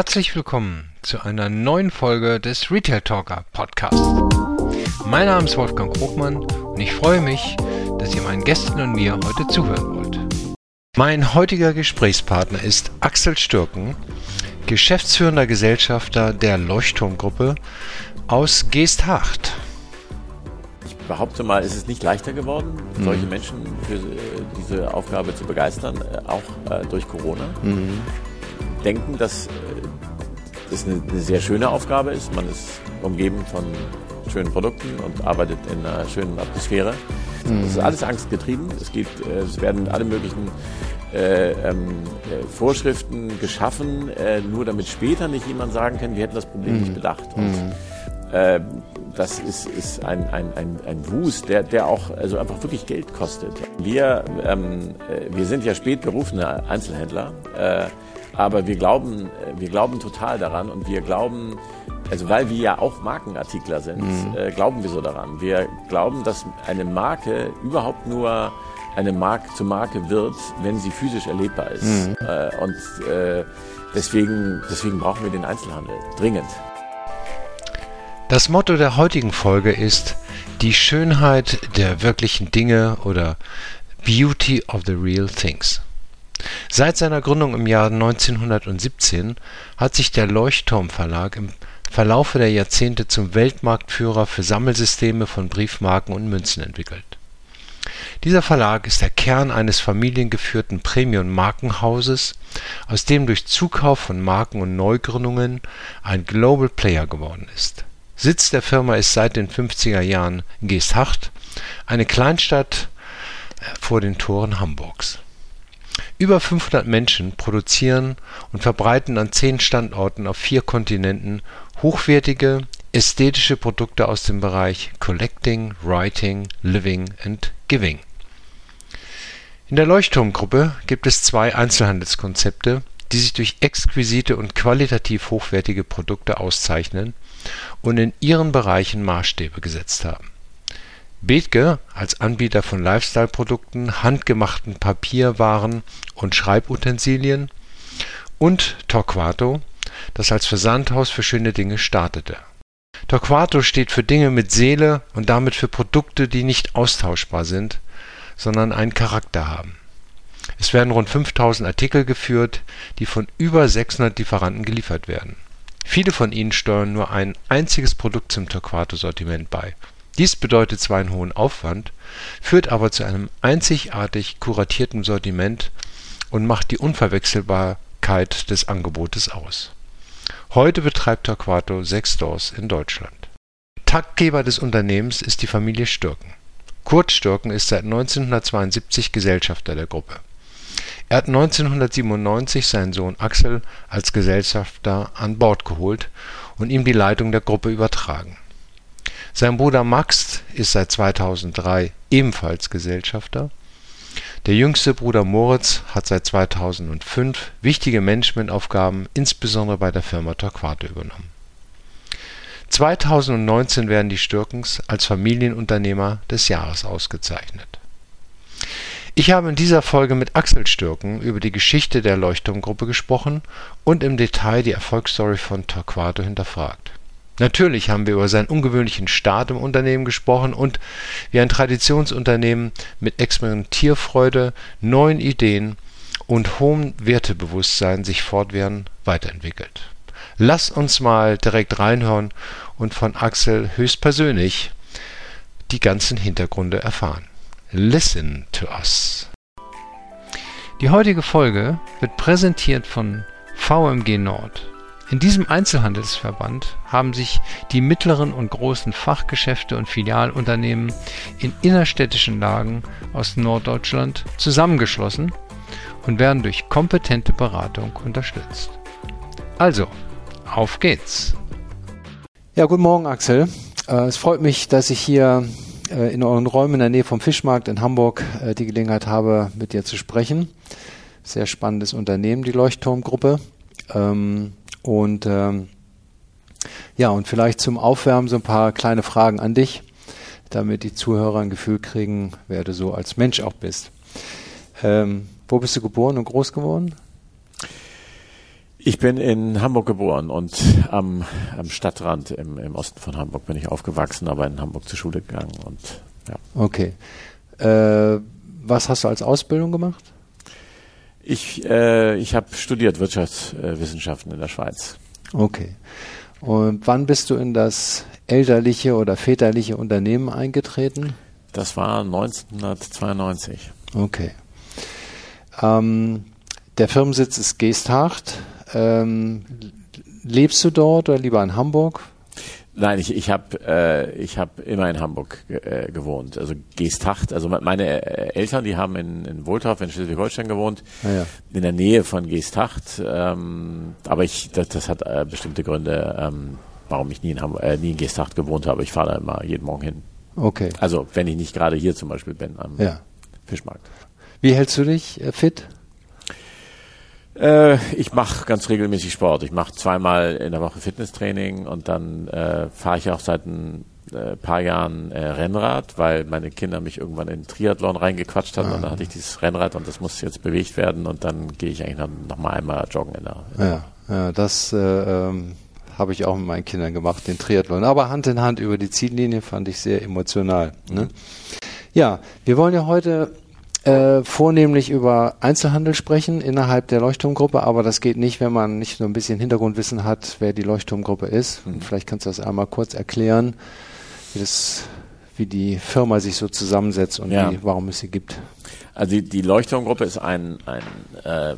Herzlich willkommen zu einer neuen Folge des Retail Talker Podcast. Mein Name ist Wolfgang Krogmann und ich freue mich, dass ihr meinen Gästen und mir heute zuhören wollt. Mein heutiger Gesprächspartner ist Axel Stürken, geschäftsführender Gesellschafter der Leuchtturmgruppe aus Geesthacht. Ich behaupte mal, es ist nicht leichter geworden, mhm. solche Menschen für äh, diese Aufgabe zu begeistern, äh, auch äh, durch Corona. Mhm. Denken, dass das eine, eine sehr schöne Aufgabe ist. Man ist umgeben von schönen Produkten und arbeitet in einer schönen Atmosphäre. Mhm. Es ist alles angstgetrieben. Es, geht, es werden alle möglichen äh, ähm, äh, Vorschriften geschaffen, äh, nur damit später nicht jemand sagen kann, wir hätten das Problem mhm. nicht bedacht. Und, mhm. äh, das ist, ist ein, ein, ein, ein Wust, der, der auch also einfach wirklich Geld kostet. Wir, ähm, äh, wir sind ja spät berufene Einzelhändler, äh, aber wir glauben, wir glauben total daran und wir glauben, also weil wir ja auch Markenartikler sind, mhm. äh, glauben wir so daran. Wir glauben, dass eine Marke überhaupt nur eine Marke zur Marke wird, wenn sie physisch erlebbar ist. Mhm. Äh, und äh, deswegen, deswegen brauchen wir den Einzelhandel dringend. Das Motto der heutigen Folge ist die Schönheit der wirklichen Dinge oder Beauty of the Real Things. Seit seiner Gründung im Jahr 1917 hat sich der Leuchtturm Verlag im Verlaufe der Jahrzehnte zum Weltmarktführer für Sammelsysteme von Briefmarken und Münzen entwickelt. Dieser Verlag ist der Kern eines familiengeführten Premium-Markenhauses, aus dem durch Zukauf von Marken und Neugründungen ein Global Player geworden ist. Sitz der Firma ist seit den 50er Jahren Geesthacht, eine Kleinstadt vor den Toren Hamburgs über 500 Menschen produzieren und verbreiten an zehn Standorten auf vier Kontinenten hochwertige, ästhetische Produkte aus dem Bereich Collecting, Writing, Living and Giving. In der Leuchtturmgruppe gibt es zwei Einzelhandelskonzepte, die sich durch exquisite und qualitativ hochwertige Produkte auszeichnen und in ihren Bereichen Maßstäbe gesetzt haben Bethge als Anbieter von Lifestyle-Produkten, handgemachten Papierwaren und Schreibutensilien und Torquato, das als Versandhaus für schöne Dinge startete. Torquato steht für Dinge mit Seele und damit für Produkte, die nicht austauschbar sind, sondern einen Charakter haben. Es werden rund 5000 Artikel geführt, die von über 600 Lieferanten geliefert werden. Viele von ihnen steuern nur ein einziges Produkt zum Torquato-Sortiment bei dies bedeutet zwar einen hohen Aufwand, führt aber zu einem einzigartig kuratierten Sortiment und macht die Unverwechselbarkeit des Angebotes aus. Heute betreibt Torquato sechs Stores in Deutschland. Taktgeber des Unternehmens ist die Familie Stürken. Kurt Stürken ist seit 1972 Gesellschafter der Gruppe. Er hat 1997 seinen Sohn Axel als Gesellschafter an Bord geholt und ihm die Leitung der Gruppe übertragen sein Bruder Max ist seit 2003 ebenfalls Gesellschafter. Der jüngste Bruder Moritz hat seit 2005 wichtige Managementaufgaben insbesondere bei der Firma Torquato übernommen. 2019 werden die Stürkens als Familienunternehmer des Jahres ausgezeichnet. Ich habe in dieser Folge mit Axel Stürken über die Geschichte der Leuchtturmgruppe gesprochen und im Detail die Erfolgsstory von Torquato hinterfragt Natürlich haben wir über seinen ungewöhnlichen Start im Unternehmen gesprochen und wie ein Traditionsunternehmen mit Experimentierfreude, neuen Ideen und hohem Wertebewusstsein sich fortwährend weiterentwickelt. Lass uns mal direkt reinhören und von Axel höchstpersönlich die ganzen Hintergründe erfahren. Listen to us. Die heutige Folge wird präsentiert von VMG Nord in diesem Einzelhandelsverband haben sich die mittleren und großen Fachgeschäfte und Filialunternehmen in innerstädtischen Lagen aus Norddeutschland zusammengeschlossen und werden durch kompetente Beratung unterstützt. Also, auf geht's! Ja, guten Morgen, Axel. Äh, es freut mich, dass ich hier äh, in euren Räumen in der Nähe vom Fischmarkt in Hamburg äh, die Gelegenheit habe, mit dir zu sprechen. Sehr spannendes Unternehmen, die Leuchtturmgruppe. Ähm, und ähm, ja, und vielleicht zum Aufwärmen so ein paar kleine Fragen an dich, damit die Zuhörer ein Gefühl kriegen, wer du so als Mensch auch bist. Ähm, wo bist du geboren und groß geworden? Ich bin in Hamburg geboren und am, am Stadtrand im, im Osten von Hamburg bin ich aufgewachsen, aber in Hamburg zur Schule gegangen und ja. Okay. Äh, was hast du als Ausbildung gemacht? Ich, äh, ich habe studiert Wirtschaftswissenschaften in der Schweiz. Okay. Und wann bist du in das elterliche oder väterliche Unternehmen eingetreten? Das war 1992. Okay. Ähm, der Firmensitz ist Geesthacht. Ähm, lebst du dort oder lieber in Hamburg? Nein, ich, ich habe äh, ich hab immer in Hamburg äh, gewohnt. Also Geesthacht, also meine äh, Eltern, die haben in, in Wohltorf in Schleswig-Holstein gewohnt, ah, ja. in der Nähe von Geesthacht. Ähm, aber ich, das, das hat äh, bestimmte Gründe, ähm, warum ich nie in, Hamburg, äh, nie in Geesthacht gewohnt habe. Ich fahre da immer jeden Morgen hin. Okay. Also wenn ich nicht gerade hier zum Beispiel bin am ja. Fischmarkt. Wie hältst du dich äh, fit? Äh, ich mache ganz regelmäßig Sport. Ich mache zweimal in der Woche Fitnesstraining und dann äh, fahre ich auch seit ein äh, paar Jahren äh, Rennrad, weil meine Kinder mich irgendwann in Triathlon reingequatscht haben ah. und dann hatte ich dieses Rennrad und das muss jetzt bewegt werden und dann gehe ich eigentlich noch, noch mal einmal joggen in der. In ja, ja, das äh, ähm, habe ich auch mit meinen Kindern gemacht, den Triathlon. Aber Hand in Hand über die Ziellinie fand ich sehr emotional. Ne? Mhm. Ja, wir wollen ja heute äh, vornehmlich über Einzelhandel sprechen innerhalb der Leuchtturmgruppe, aber das geht nicht, wenn man nicht nur ein bisschen Hintergrundwissen hat, wer die Leuchtturmgruppe ist. Und vielleicht kannst du das einmal kurz erklären, wie, das, wie die Firma sich so zusammensetzt und ja. wie, warum es sie gibt. Also die, die Leuchtturmgruppe ist ein, ein äh,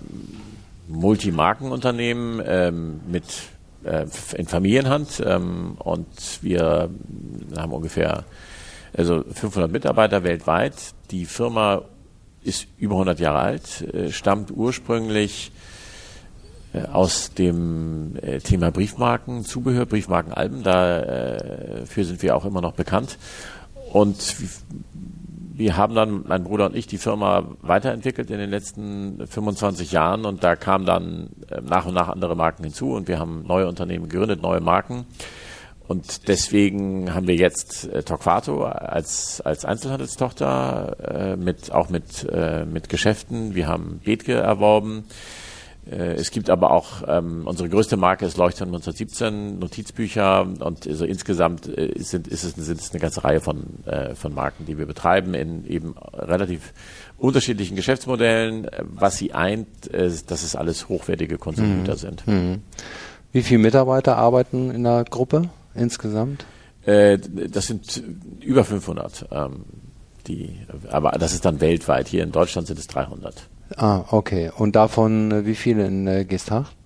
Multimarkenunternehmen ähm, mit äh, in Familienhand ähm, und wir haben ungefähr also 500 Mitarbeiter weltweit. Die Firma ist über 100 Jahre alt, äh, stammt ursprünglich äh, aus dem äh, Thema Briefmarken, Zubehör, Briefmarkenalben. Dafür sind wir auch immer noch bekannt. Und wir haben dann, mein Bruder und ich, die Firma weiterentwickelt in den letzten 25 Jahren und da kamen dann nach und nach andere Marken hinzu und wir haben neue Unternehmen gegründet, neue Marken. Und deswegen haben wir jetzt äh, Torquato als, als Einzelhandelstochter, äh, mit, auch mit, äh, mit Geschäften. Wir haben Bethke erworben. Äh, es gibt aber auch, ähm, unsere größte Marke ist Leuchtturm 1917, Notizbücher und also insgesamt äh, sind, ist es, sind es eine ganze Reihe von, äh, von Marken, die wir betreiben in eben relativ unterschiedlichen Geschäftsmodellen. Was sie eint, ist, dass es alles hochwertige Konsumgüter mhm. sind. Mhm. Wie viele Mitarbeiter arbeiten in der Gruppe? Insgesamt? Äh, das sind über 500. Ähm, die, aber das ist dann weltweit. Hier in Deutschland sind es 300. Ah, okay. Und davon äh, wie viele in äh, Geesthacht?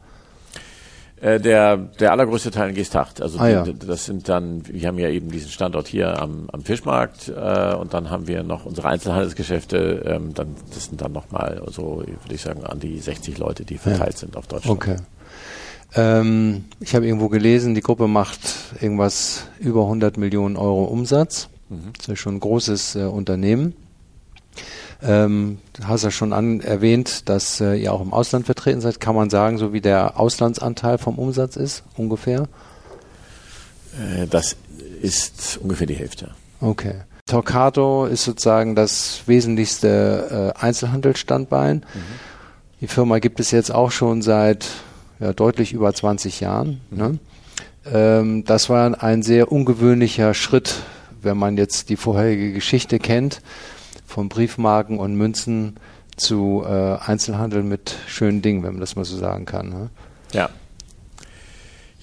Äh, der, der allergrößte Teil in Geesthacht. Also ah, ja. das sind dann, wir haben ja eben diesen Standort hier am, am Fischmarkt äh, und dann haben wir noch unsere Einzelhandelsgeschäfte. Ähm, dann, das sind dann nochmal so, würde ich sagen, an die 60 Leute, die verteilt ja. sind auf Deutschland. Okay. Ähm, ich habe irgendwo gelesen, die Gruppe macht irgendwas über 100 Millionen Euro Umsatz. Mhm. Das ist schon ein großes äh, Unternehmen. Ähm, du hast ja schon an, erwähnt, dass äh, ihr auch im Ausland vertreten seid. Kann man sagen, so wie der Auslandsanteil vom Umsatz ist, ungefähr? Äh, das ist ungefähr die Hälfte. Okay. Torcato ist sozusagen das wesentlichste äh, Einzelhandelsstandbein. Mhm. Die Firma gibt es jetzt auch schon seit ja, deutlich über 20 Jahren. Ne? Ähm, das war ein sehr ungewöhnlicher Schritt, wenn man jetzt die vorherige Geschichte kennt, von Briefmarken und Münzen zu äh, Einzelhandel mit schönen Dingen, wenn man das mal so sagen kann. Ne? Ja.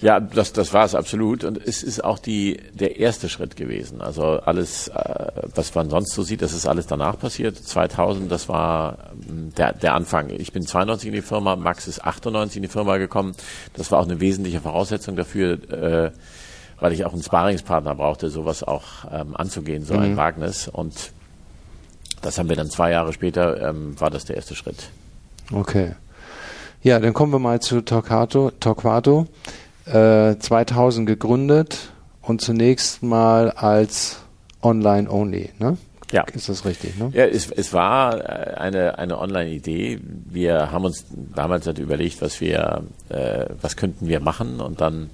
Ja, das, das war es absolut. Und es ist auch die, der erste Schritt gewesen. Also alles, äh, was man sonst so sieht, das ist alles danach passiert. 2000, das war ähm, der, der Anfang. Ich bin 92 in die Firma, Max ist 98 in die Firma gekommen. Das war auch eine wesentliche Voraussetzung dafür, äh, weil ich auch einen Sparingspartner brauchte, sowas auch ähm, anzugehen, so mhm. ein Wagnis. Und das haben wir dann zwei Jahre später, ähm, war das der erste Schritt. Okay. Ja, dann kommen wir mal zu Torquato. Torquato. 2000 äh, gegründet und zunächst mal als Online-Only, ne? Ja. Ist das richtig, ne? Ja, es, es war äh, eine, eine Online-Idee. Wir haben uns damals halt überlegt, was wir, äh, was könnten wir machen und dann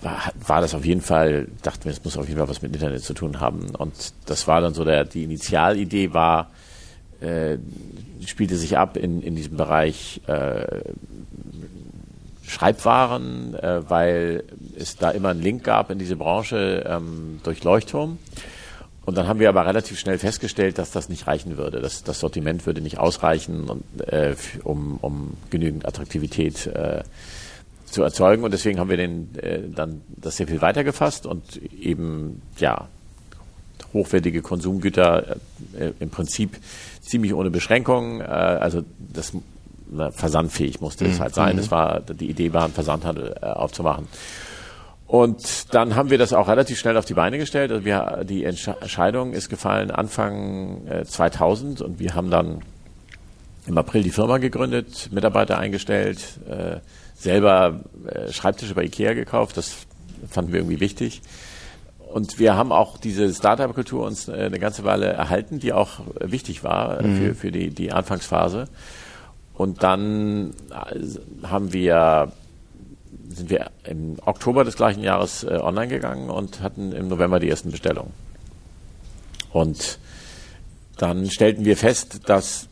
war, war das auf jeden Fall, dachten wir, es muss auf jeden Fall was mit Internet zu tun haben. Und das war dann so der, die Initialidee war, äh, spielte sich ab in, in diesem Bereich äh, Schreibwaren, äh, weil es da immer einen Link gab in diese Branche ähm, durch Leuchtturm. Und dann haben wir aber relativ schnell festgestellt, dass das nicht reichen würde. Das, das Sortiment würde nicht ausreichen, und, äh, um, um genügend Attraktivität äh, zu erzeugen. Und deswegen haben wir den, äh, dann das sehr viel weiter gefasst und eben ja hochwertige Konsumgüter äh, im Prinzip ziemlich ohne Beschränkungen. Äh, also das na, versandfähig musste es mhm. halt sein. Das mhm. war die Idee war, einen Versandhandel äh, aufzumachen. Und dann haben wir das auch relativ schnell auf die Beine gestellt. Also wir, die Entscheidung ist gefallen Anfang äh, 2000 und wir haben dann im April die Firma gegründet, Mitarbeiter eingestellt, äh, selber äh, Schreibtische bei Ikea gekauft. Das fanden wir irgendwie wichtig. Und wir haben auch diese Startup-Kultur uns äh, eine ganze Weile erhalten, die auch wichtig war äh, mhm. für, für die, die Anfangsphase. Und dann äh, haben wir sind wir im Oktober des gleichen Jahres äh, online gegangen und hatten im November die ersten Bestellungen. Und dann stellten wir fest, dass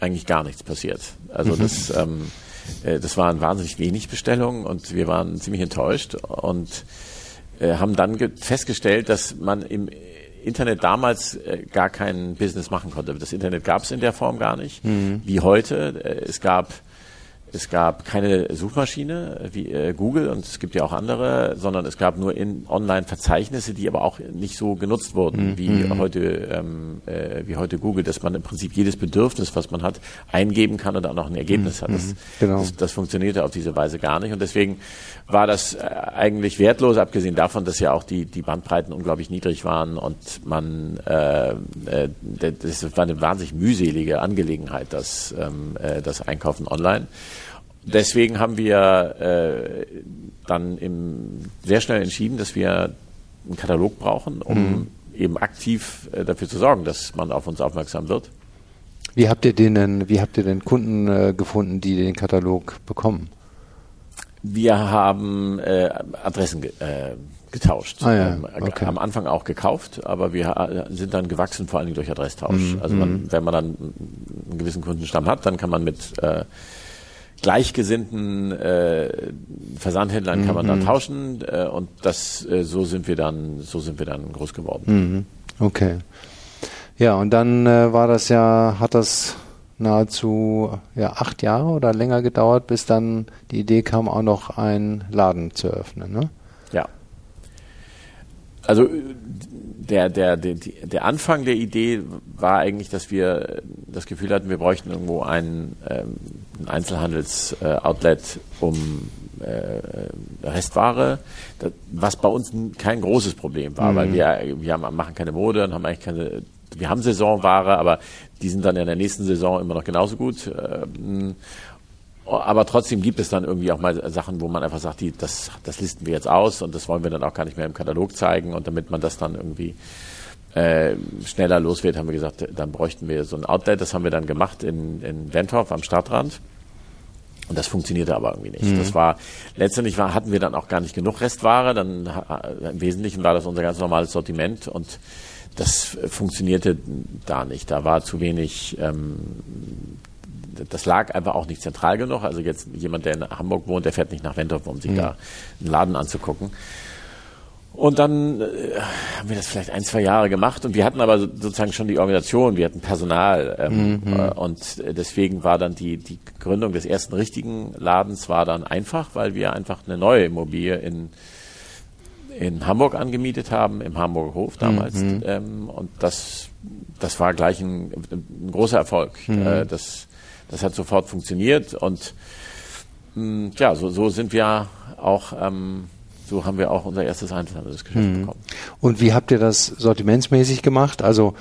eigentlich gar nichts passiert. Also mhm. das, ähm, äh, das waren wahnsinnig wenig Bestellungen und wir waren ziemlich enttäuscht und äh, haben dann festgestellt, dass man im Internet damals äh, gar kein Business machen konnte. Das Internet gab es in der Form gar nicht, mhm. wie heute. Äh, es gab es gab keine Suchmaschine wie äh, Google und es gibt ja auch andere, sondern es gab nur in Online-Verzeichnisse, die aber auch nicht so genutzt wurden mhm. wie mhm. heute ähm, äh, wie heute Google, dass man im Prinzip jedes Bedürfnis, was man hat, eingeben kann und dann auch ein Ergebnis mhm. hat. Das, mhm. genau. das, das, funktionierte auf diese Weise gar nicht und deswegen war das äh, eigentlich wertlos, abgesehen davon, dass ja auch die die Bandbreiten unglaublich niedrig waren und man äh, äh, das war eine wahnsinnig mühselige Angelegenheit, das ähm, äh, das Einkaufen online. Deswegen haben wir äh, dann im, sehr schnell entschieden, dass wir einen Katalog brauchen, um mhm. eben aktiv äh, dafür zu sorgen, dass man auf uns aufmerksam wird. Wie habt ihr den denn, wie habt ihr denn Kunden äh, gefunden, die den Katalog bekommen? Wir haben äh, Adressen ge äh, getauscht. Ah, ja. ähm, okay. Am Anfang auch gekauft, aber wir äh, sind dann gewachsen, vor allen Dingen durch Adresstausch. Mhm. Also man, mhm. wenn man dann einen gewissen Kundenstamm hat, dann kann man mit äh, gleichgesinnten äh, Versandhändlern kann man mhm. da tauschen äh, und das äh, so sind wir dann so sind wir dann groß geworden. Mhm. Okay. Ja, und dann äh, war das ja hat das nahezu ja acht Jahre oder länger gedauert, bis dann die Idee kam, auch noch einen Laden zu öffnen, ne? Ja. Also der, der, der, der Anfang der Idee war eigentlich, dass wir das Gefühl hatten, wir bräuchten irgendwo ein, ähm, ein Einzelhandels-Outlet, äh, um äh, Restware, das, was bei uns kein großes Problem war, mhm. weil wir, wir haben, machen keine Mode und haben eigentlich keine, wir haben Saisonware, aber die sind dann in der nächsten Saison immer noch genauso gut. Ähm, aber trotzdem gibt es dann irgendwie auch mal Sachen, wo man einfach sagt, die, das, das listen wir jetzt aus und das wollen wir dann auch gar nicht mehr im Katalog zeigen. Und damit man das dann irgendwie äh, schneller los wird, haben wir gesagt, dann bräuchten wir so ein Outlet. Das haben wir dann gemacht in, in Wentorf am Stadtrand. Und das funktionierte aber irgendwie nicht. Mhm. Das war letztendlich war, hatten wir dann auch gar nicht genug Restware. Dann im Wesentlichen war das unser ganz normales Sortiment und das funktionierte da nicht. Da war zu wenig ähm, das lag einfach auch nicht zentral genug. Also jetzt jemand, der in Hamburg wohnt, der fährt nicht nach Wentorf, um sich mhm. da einen Laden anzugucken. Und dann äh, haben wir das vielleicht ein, zwei Jahre gemacht und wir hatten aber sozusagen schon die Organisation, wir hatten Personal ähm, mhm. äh, und deswegen war dann die, die Gründung des ersten richtigen Ladens war dann einfach, weil wir einfach eine neue Immobilie in, in Hamburg angemietet haben, im Hamburger Hof damals. Mhm. Ähm, und das, das war gleich ein, ein großer Erfolg. Mhm. Äh, das das hat sofort funktioniert und mh, hm, ja, so, so sind wir auch, ähm, so haben wir auch unser erstes Einzelhandelsgeschäft mhm. bekommen. Und wie habt ihr das sortimentsmäßig gemacht? Also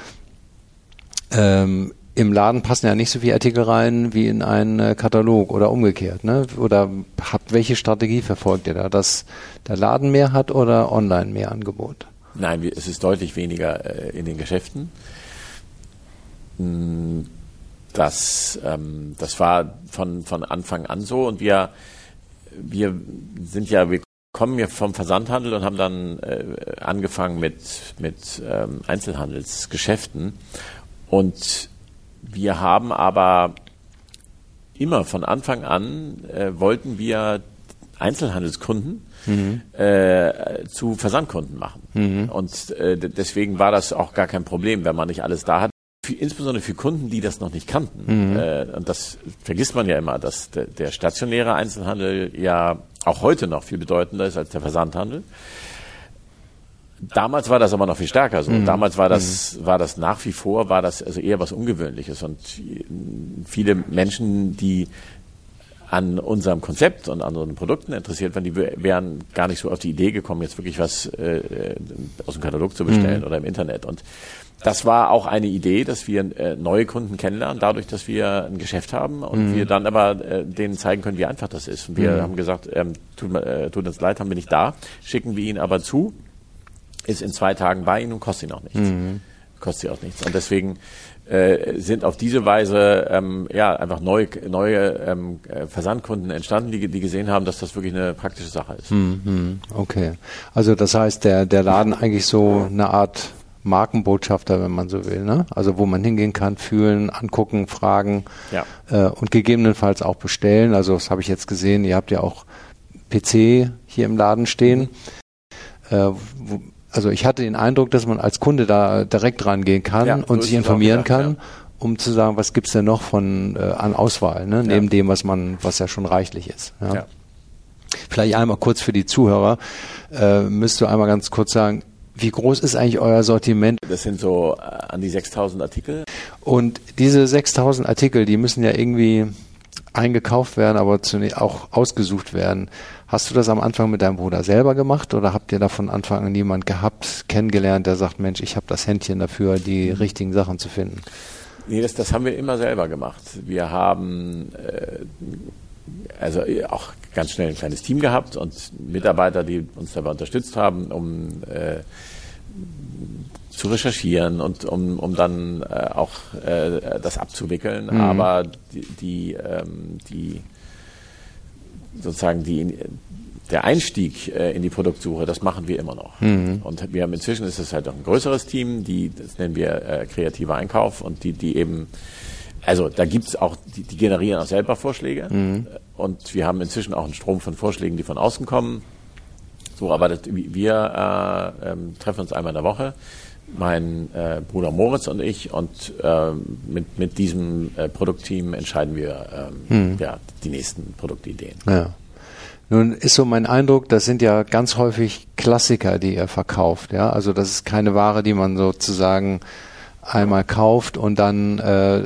ähm, im Laden passen ja nicht so viele Artikel rein wie in einen äh, Katalog oder umgekehrt, ne? Oder habt welche Strategie verfolgt ihr da, dass der Laden mehr hat oder online mehr Angebot? Nein, es ist deutlich weniger äh, in den Geschäften. Das, ähm, das war von, von Anfang an so und wir, wir sind ja, wir kommen ja vom Versandhandel und haben dann äh, angefangen mit, mit ähm, Einzelhandelsgeschäften und wir haben aber immer von Anfang an äh, wollten wir Einzelhandelskunden mhm. äh, zu Versandkunden machen. Mhm. Und äh, deswegen war das auch gar kein Problem, wenn man nicht alles da hat. Für, insbesondere für Kunden, die das noch nicht kannten. Mhm. Äh, und das vergisst man ja immer, dass der, der stationäre Einzelhandel ja auch heute noch viel bedeutender ist als der Versandhandel. Damals war das aber noch viel stärker so. Mhm. Damals war das, mhm. war das nach wie vor, war das also eher was Ungewöhnliches. Und viele Menschen, die an unserem Konzept und an unseren Produkten interessiert waren, die wären gar nicht so auf die Idee gekommen, jetzt wirklich was äh, aus dem Katalog zu bestellen mhm. oder im Internet. Und das war auch eine Idee, dass wir äh, neue Kunden kennenlernen, dadurch, dass wir ein Geschäft haben und mhm. wir dann aber äh, denen zeigen können, wie einfach das ist. Und wir mhm. haben gesagt, ähm, tut, äh, tut, uns leid, haben wir nicht da, schicken wir ihn aber zu, ist in zwei Tagen bei Ihnen und kostet ihn auch nichts. Mhm. Kostet sie auch nichts. Und deswegen äh, sind auf diese Weise ähm, ja einfach neue, neue ähm, Versandkunden entstanden, die, die gesehen haben, dass das wirklich eine praktische Sache ist. Mhm, okay, also das heißt, der der Laden eigentlich so eine Art Markenbotschafter, wenn man so will, ne? Also wo man hingehen kann, fühlen, angucken, fragen ja. äh, und gegebenenfalls auch bestellen. Also das habe ich jetzt gesehen. Ihr habt ja auch PC hier im Laden stehen. Mhm. Äh, wo, also ich hatte den Eindruck, dass man als Kunde da direkt rangehen kann ja, und sich informieren gedacht, kann, ja. um zu sagen, was gibt's denn noch von äh, an Auswahl, ne? neben dem, was man, was ja schon reichlich ist. Ja. Vielleicht einmal kurz für die Zuhörer, äh, müsst du einmal ganz kurz sagen, wie groß ist eigentlich euer Sortiment? Das sind so äh, an die 6000 Artikel. Und diese 6000 Artikel, die müssen ja irgendwie eingekauft werden, aber auch ausgesucht werden. Hast du das am Anfang mit deinem Bruder selber gemacht oder habt ihr da von Anfang an jemand gehabt, kennengelernt, der sagt, Mensch, ich habe das Händchen dafür, die mhm. richtigen Sachen zu finden? Nee, das, das haben wir immer selber gemacht. Wir haben äh, also auch ganz schnell ein kleines Team gehabt und Mitarbeiter, die uns dabei unterstützt haben, um äh, zu recherchieren und um, um dann äh, auch äh, das abzuwickeln. Mhm. Aber die, die, ähm, die sozusagen die, der Einstieg äh, in die Produktsuche, das machen wir immer noch. Mhm. Und wir haben inzwischen ist es halt auch ein größeres Team, die, das nennen wir äh, kreativer Einkauf und die, die eben, also da gibt's auch, die, die generieren auch selber Vorschläge. Mhm. Und wir haben inzwischen auch einen Strom von Vorschlägen, die von außen kommen. So, aber das, wir äh, ähm, treffen uns einmal in der Woche mein äh, Bruder Moritz und ich und äh, mit, mit diesem äh, Produktteam entscheiden wir ähm, hm. ja, die nächsten Produktideen. Ja. Nun ist so mein Eindruck, das sind ja ganz häufig Klassiker, die ihr verkauft. Ja, also das ist keine Ware, die man sozusagen einmal kauft und dann äh,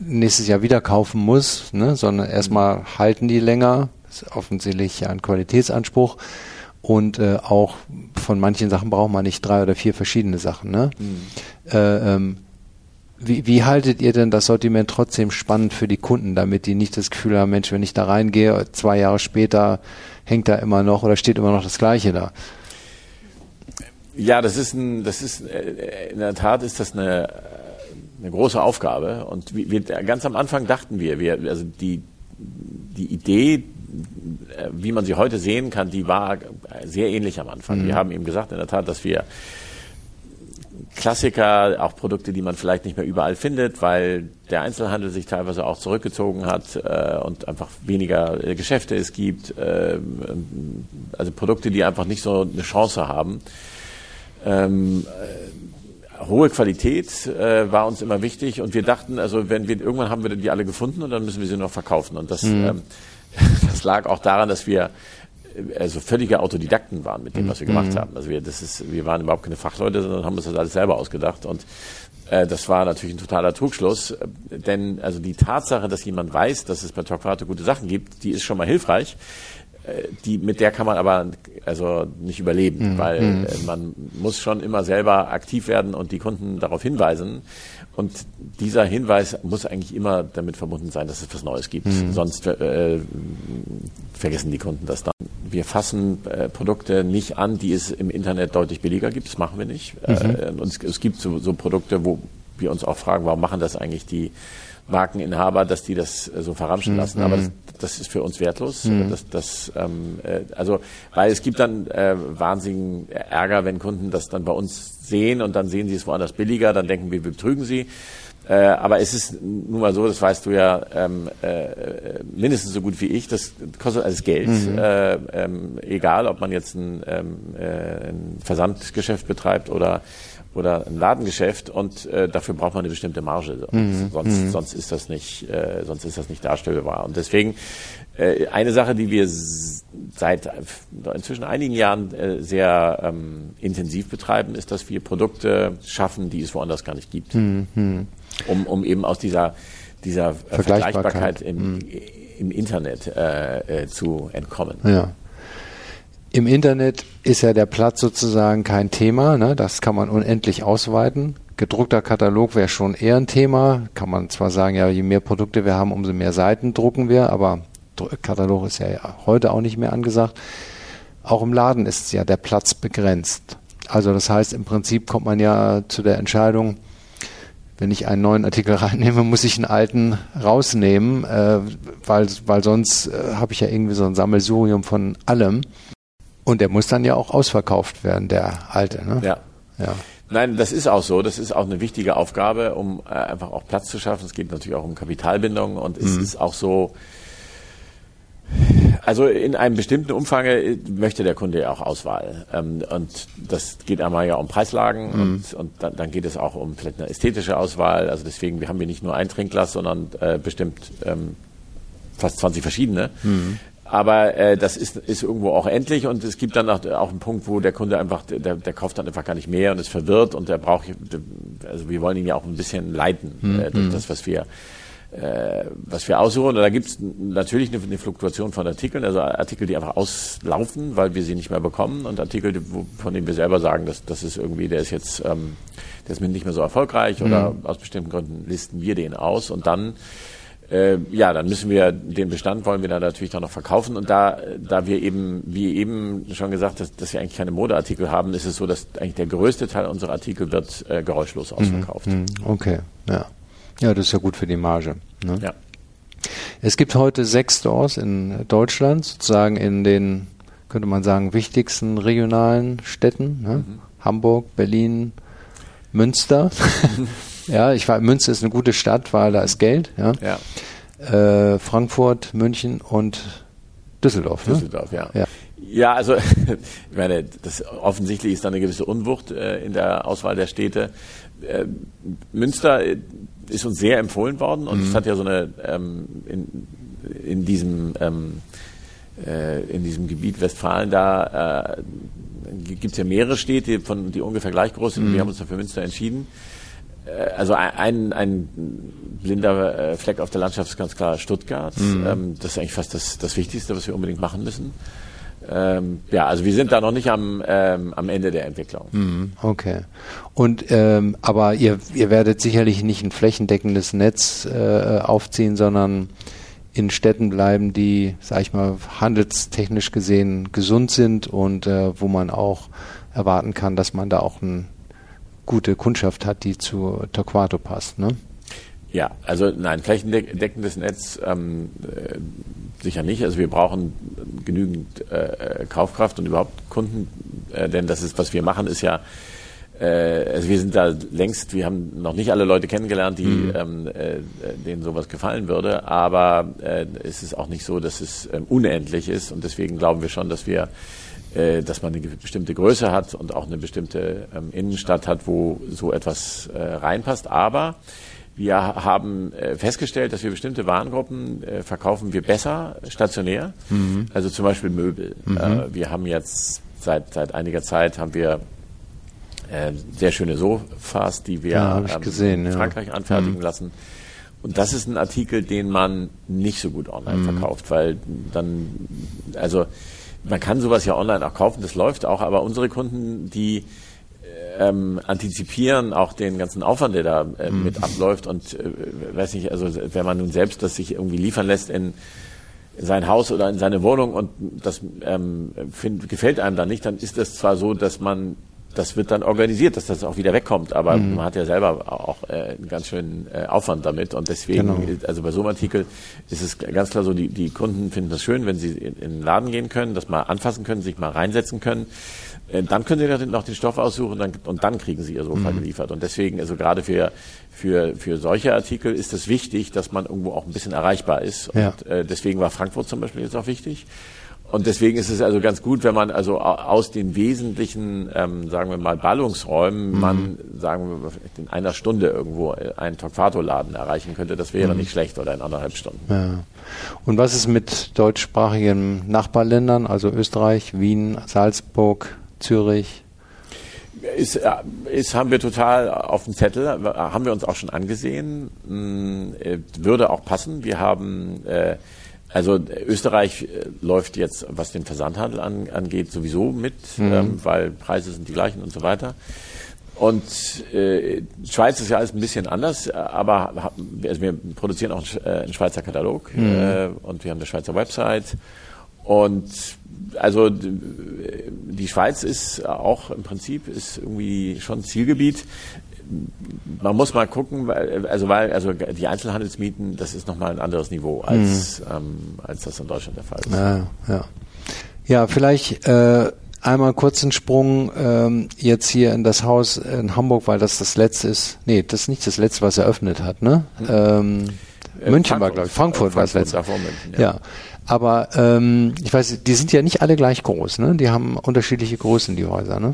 nächstes Jahr wieder kaufen muss, ne? sondern erstmal halten die länger. Das ist offensichtlich ein Qualitätsanspruch. Und äh, auch von manchen Sachen braucht man nicht drei oder vier verschiedene Sachen. Ne? Mhm. Äh, ähm, wie, wie haltet ihr denn das Sortiment trotzdem spannend für die Kunden, damit die nicht das Gefühl haben, Mensch, wenn ich da reingehe, zwei Jahre später hängt da immer noch oder steht immer noch das Gleiche da? Ja, das ist ein, das ist äh, in der Tat ist das eine, eine große Aufgabe. Und wir, ganz am Anfang dachten wir, wir also die die Idee äh, wie man sie heute sehen kann, die war sehr ähnlich am Anfang. Mhm. Wir haben eben gesagt, in der Tat, dass wir Klassiker, auch Produkte, die man vielleicht nicht mehr überall findet, weil der Einzelhandel sich teilweise auch zurückgezogen hat äh, und einfach weniger äh, Geschäfte es gibt. Äh, also Produkte, die einfach nicht so eine Chance haben. Ähm, äh, hohe Qualität äh, war uns immer wichtig und wir dachten, also wenn wir irgendwann haben wir die alle gefunden und dann müssen wir sie noch verkaufen und das mhm. ähm, das lag auch daran, dass wir also völlige Autodidakten waren mit dem, was wir gemacht mhm. haben. Also wir, das ist, wir waren überhaupt keine Fachleute, sondern haben uns das alles selber ausgedacht. Und äh, das war natürlich ein totaler Trugschluss, denn also die Tatsache, dass jemand weiß, dass es bei Talkvato gute Sachen gibt, die ist schon mal hilfreich. Äh, die, mit der kann man aber also nicht überleben, mhm. weil mhm. äh, man muss schon immer selber aktiv werden und die Kunden darauf hinweisen. Und dieser Hinweis muss eigentlich immer damit verbunden sein, dass es was Neues gibt. Mhm. Sonst äh, vergessen die Kunden das dann. Wir fassen äh, Produkte nicht an, die es im Internet deutlich billiger gibt. Das machen wir nicht. Mhm. Äh, und es, es gibt so, so, Produkte, wo wir uns auch fragen, warum machen das eigentlich die Markeninhaber, dass die das äh, so verramschen mhm. lassen. Aber das, das, ist für uns wertlos. Mhm. Das, das, ähm, äh, also, weil es gibt dann äh, wahnsinnigen Ärger, wenn Kunden das dann bei uns sehen und dann sehen sie es woanders billiger, dann denken wir, wir betrügen sie. Äh, aber es ist nun mal so, das weißt du ja ähm, äh, mindestens so gut wie ich, das kostet alles Geld. Mhm. Äh, ähm, egal, ob man jetzt ein, ähm, äh, ein Versandgeschäft betreibt oder oder ein Ladengeschäft und äh, dafür braucht man eine bestimmte Marge. Mhm. Sonst, mhm. sonst ist das nicht, äh, sonst ist das nicht darstellbar. Und deswegen äh, eine Sache, die wir seit inzwischen einigen Jahren äh, sehr ähm, intensiv betreiben, ist, dass wir Produkte schaffen, die es woanders gar nicht gibt. Mhm um, um eben aus dieser, dieser Vergleichbarkeit, im, mhm. im Internet äh, äh, zu entkommen. Ja. Im Internet ist ja der Platz sozusagen kein Thema, ne? das kann man unendlich ausweiten. Gedruckter Katalog wäre schon eher ein Thema. Kann man zwar sagen, ja, je mehr Produkte wir haben, umso mehr Seiten drucken wir, aber Katalog ist ja heute auch nicht mehr angesagt. Auch im Laden ist ja der Platz begrenzt. Also das heißt, im Prinzip kommt man ja zu der Entscheidung, wenn ich einen neuen Artikel reinnehme, muss ich einen alten rausnehmen, äh, weil, weil sonst äh, habe ich ja irgendwie so ein Sammelsurium von allem. Und der muss dann ja auch ausverkauft werden, der alte. Ne? Ja. ja. Nein, das ist auch so. Das ist auch eine wichtige Aufgabe, um äh, einfach auch Platz zu schaffen. Es geht natürlich auch um Kapitalbindung und es mhm. ist auch so, also in einem bestimmten Umfang äh, möchte der Kunde ja auch Auswahl. Ähm, und das geht einmal ja um Preislagen mhm. und, und dann, dann, geht es auch um vielleicht eine ästhetische Auswahl. Also deswegen, wir haben hier nicht nur ein Trinkglas, sondern äh, bestimmt ähm, fast 20 verschiedene. Mhm. Aber äh, das ist, ist irgendwo auch endlich und es gibt dann auch, auch einen Punkt, wo der Kunde einfach, der, der kauft dann einfach gar nicht mehr und ist verwirrt und der braucht, also wir wollen ihn ja auch ein bisschen leiten mhm. äh, durch das, was wir äh, was wir aussuchen. Und da gibt es natürlich eine, eine, Fluktuation von Artikeln, also Artikel, die einfach auslaufen, weil wir sie nicht mehr bekommen und Artikel, die, wo, von denen wir selber sagen, dass das ist irgendwie, der ist jetzt, ähm, der ist nicht mehr so erfolgreich mhm. oder aus bestimmten Gründen listen wir den aus und dann äh, ja, dann müssen wir den Bestand wollen wir dann natürlich dann noch verkaufen und da da wir eben wie eben schon gesagt, dass, dass wir eigentlich keine Modeartikel haben, ist es so, dass eigentlich der größte Teil unserer Artikel wird äh, geräuschlos mhm. ausverkauft. Mhm. Okay, ja. Ja, das ist ja gut für die Marge. Ne? Ja. Es gibt heute sechs Stores in Deutschland, sozusagen in den, könnte man sagen, wichtigsten regionalen Städten. Ne? Mhm. Hamburg, Berlin, Münster. ja, ich war, Münster ist eine gute Stadt, weil da ist Geld. Ja. ja. Äh, Frankfurt, München und Düsseldorf. Ne? Düsseldorf, ja. ja. Ja, also ich meine, das offensichtlich ist da eine gewisse Unwucht äh, in der Auswahl der Städte. Äh, Münster ist uns sehr empfohlen worden und mhm. es hat ja so eine ähm, in, in diesem ähm, äh, in diesem Gebiet Westfalen da äh, gibt es ja mehrere Städte, von, die ungefähr gleich groß sind. Mhm. Wir haben uns dann für Münster entschieden. Äh, also ein, ein blinder äh, Fleck auf der Landschaft ist ganz klar Stuttgart. Mhm. Ähm, das ist eigentlich fast das, das Wichtigste, was wir unbedingt machen müssen. Ähm, ja, also wir sind da noch nicht am, ähm, am Ende der Entwicklung. Mhm, okay. Und ähm, aber ihr, ihr werdet sicherlich nicht ein flächendeckendes Netz äh, aufziehen, sondern in Städten bleiben, die, sag ich mal, handelstechnisch gesehen gesund sind und äh, wo man auch erwarten kann, dass man da auch eine gute Kundschaft hat, die zu Torquato passt, ne? Ja, also nein, flächendeckendes Netz ähm, äh, sicher nicht. Also wir brauchen genügend äh, Kaufkraft und überhaupt Kunden, äh, denn das ist, was wir machen, ist ja, äh, also wir sind da längst, wir haben noch nicht alle Leute kennengelernt, die mhm. ähm, äh, denen sowas gefallen würde, aber äh, es ist auch nicht so, dass es ähm, unendlich ist und deswegen glauben wir schon, dass wir äh, dass man eine bestimmte Größe hat und auch eine bestimmte ähm, Innenstadt hat, wo so etwas äh, reinpasst. Aber wir haben äh, festgestellt, dass wir bestimmte Warengruppen äh, verkaufen wir besser stationär. Mhm. Also zum Beispiel Möbel. Mhm. Äh, wir haben jetzt seit, seit einiger Zeit haben wir äh, sehr schöne Sofas, die wir ja, ähm, gesehen, in Frankreich ja. anfertigen mhm. lassen. Und das ist ein Artikel, den man nicht so gut online mhm. verkauft, weil dann, also man kann sowas ja online auch kaufen, das läuft auch, aber unsere Kunden, die ähm, antizipieren auch den ganzen Aufwand, der da äh, mhm. mit abläuft und äh, weiß nicht, also wenn man nun selbst das sich irgendwie liefern lässt in sein Haus oder in seine Wohnung und das ähm, find, gefällt einem dann nicht, dann ist das zwar so, dass man das wird dann organisiert, dass das auch wieder wegkommt. Aber mhm. man hat ja selber auch äh, einen ganz schönen äh, Aufwand damit. Und deswegen, genau. also bei so einem Artikel ist es ganz klar so, die, die Kunden finden das schön, wenn sie in, in den Laden gehen können, das mal anfassen können, sich mal reinsetzen können. Äh, dann können Sie noch den Stoff aussuchen dann, und dann kriegen Sie Ihr Sofa mhm. geliefert. Und deswegen, also gerade für, für, für solche Artikel ist es wichtig, dass man irgendwo auch ein bisschen erreichbar ist. Ja. Und äh, deswegen war Frankfurt zum Beispiel jetzt auch wichtig. Und deswegen ist es also ganz gut, wenn man also aus den wesentlichen, ähm, sagen wir mal, Ballungsräumen mhm. man, sagen wir, in einer Stunde irgendwo einen Tokfato-Laden erreichen könnte. Das wäre mhm. nicht schlecht oder in anderthalb Stunden. Ja. Und was ist mit deutschsprachigen Nachbarländern, also Österreich, Wien, Salzburg, Zürich? Ist, äh, ist, haben wir total auf dem Zettel, haben wir uns auch schon angesehen, hm, äh, würde auch passen. Wir haben, äh, also Österreich läuft jetzt, was den Versandhandel an, angeht, sowieso mit, mhm. ähm, weil Preise sind die gleichen und so weiter. Und äh, Schweiz ist ja alles ein bisschen anders, aber also wir produzieren auch einen Schweizer Katalog mhm. äh, und wir haben eine Schweizer Website und also die Schweiz ist auch im Prinzip ist irgendwie schon Zielgebiet. Man muss mal gucken, weil, also weil also die Einzelhandelsmieten, das ist nochmal ein anderes Niveau als, mhm. ähm, als das in Deutschland der Fall ist. Ja, ja. ja vielleicht äh, einmal kurz einen Sprung ähm, jetzt hier in das Haus in Hamburg, weil das das letzte ist. Nee, das ist nicht das letzte, was eröffnet hat, ne? Mhm. Ähm, äh, München Frankfurt, war, glaube ich. Frankfurt, Frankfurt war das letzte. München, ja. ja. Aber ähm, ich weiß, die sind ja nicht alle gleich groß, ne? Die haben unterschiedliche Größen, die Häuser, ne?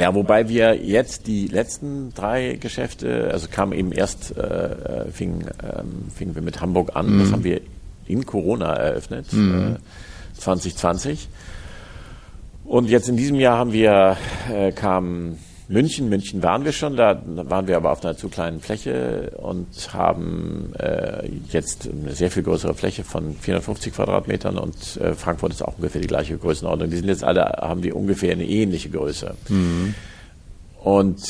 Ja, wobei wir jetzt die letzten drei Geschäfte, also kam eben erst, äh, äh fing, ähm, fingen wir mit Hamburg an, mhm. das haben wir in Corona eröffnet, mhm. äh, 2020. Und jetzt in diesem Jahr haben wir, äh, kam München. München waren wir schon, da waren wir aber auf einer zu kleinen Fläche und haben äh, jetzt eine sehr viel größere Fläche von 450 Quadratmetern und äh, Frankfurt ist auch ungefähr die gleiche Größenordnung. Die sind jetzt alle, haben die ungefähr eine ähnliche Größe. Mhm. Und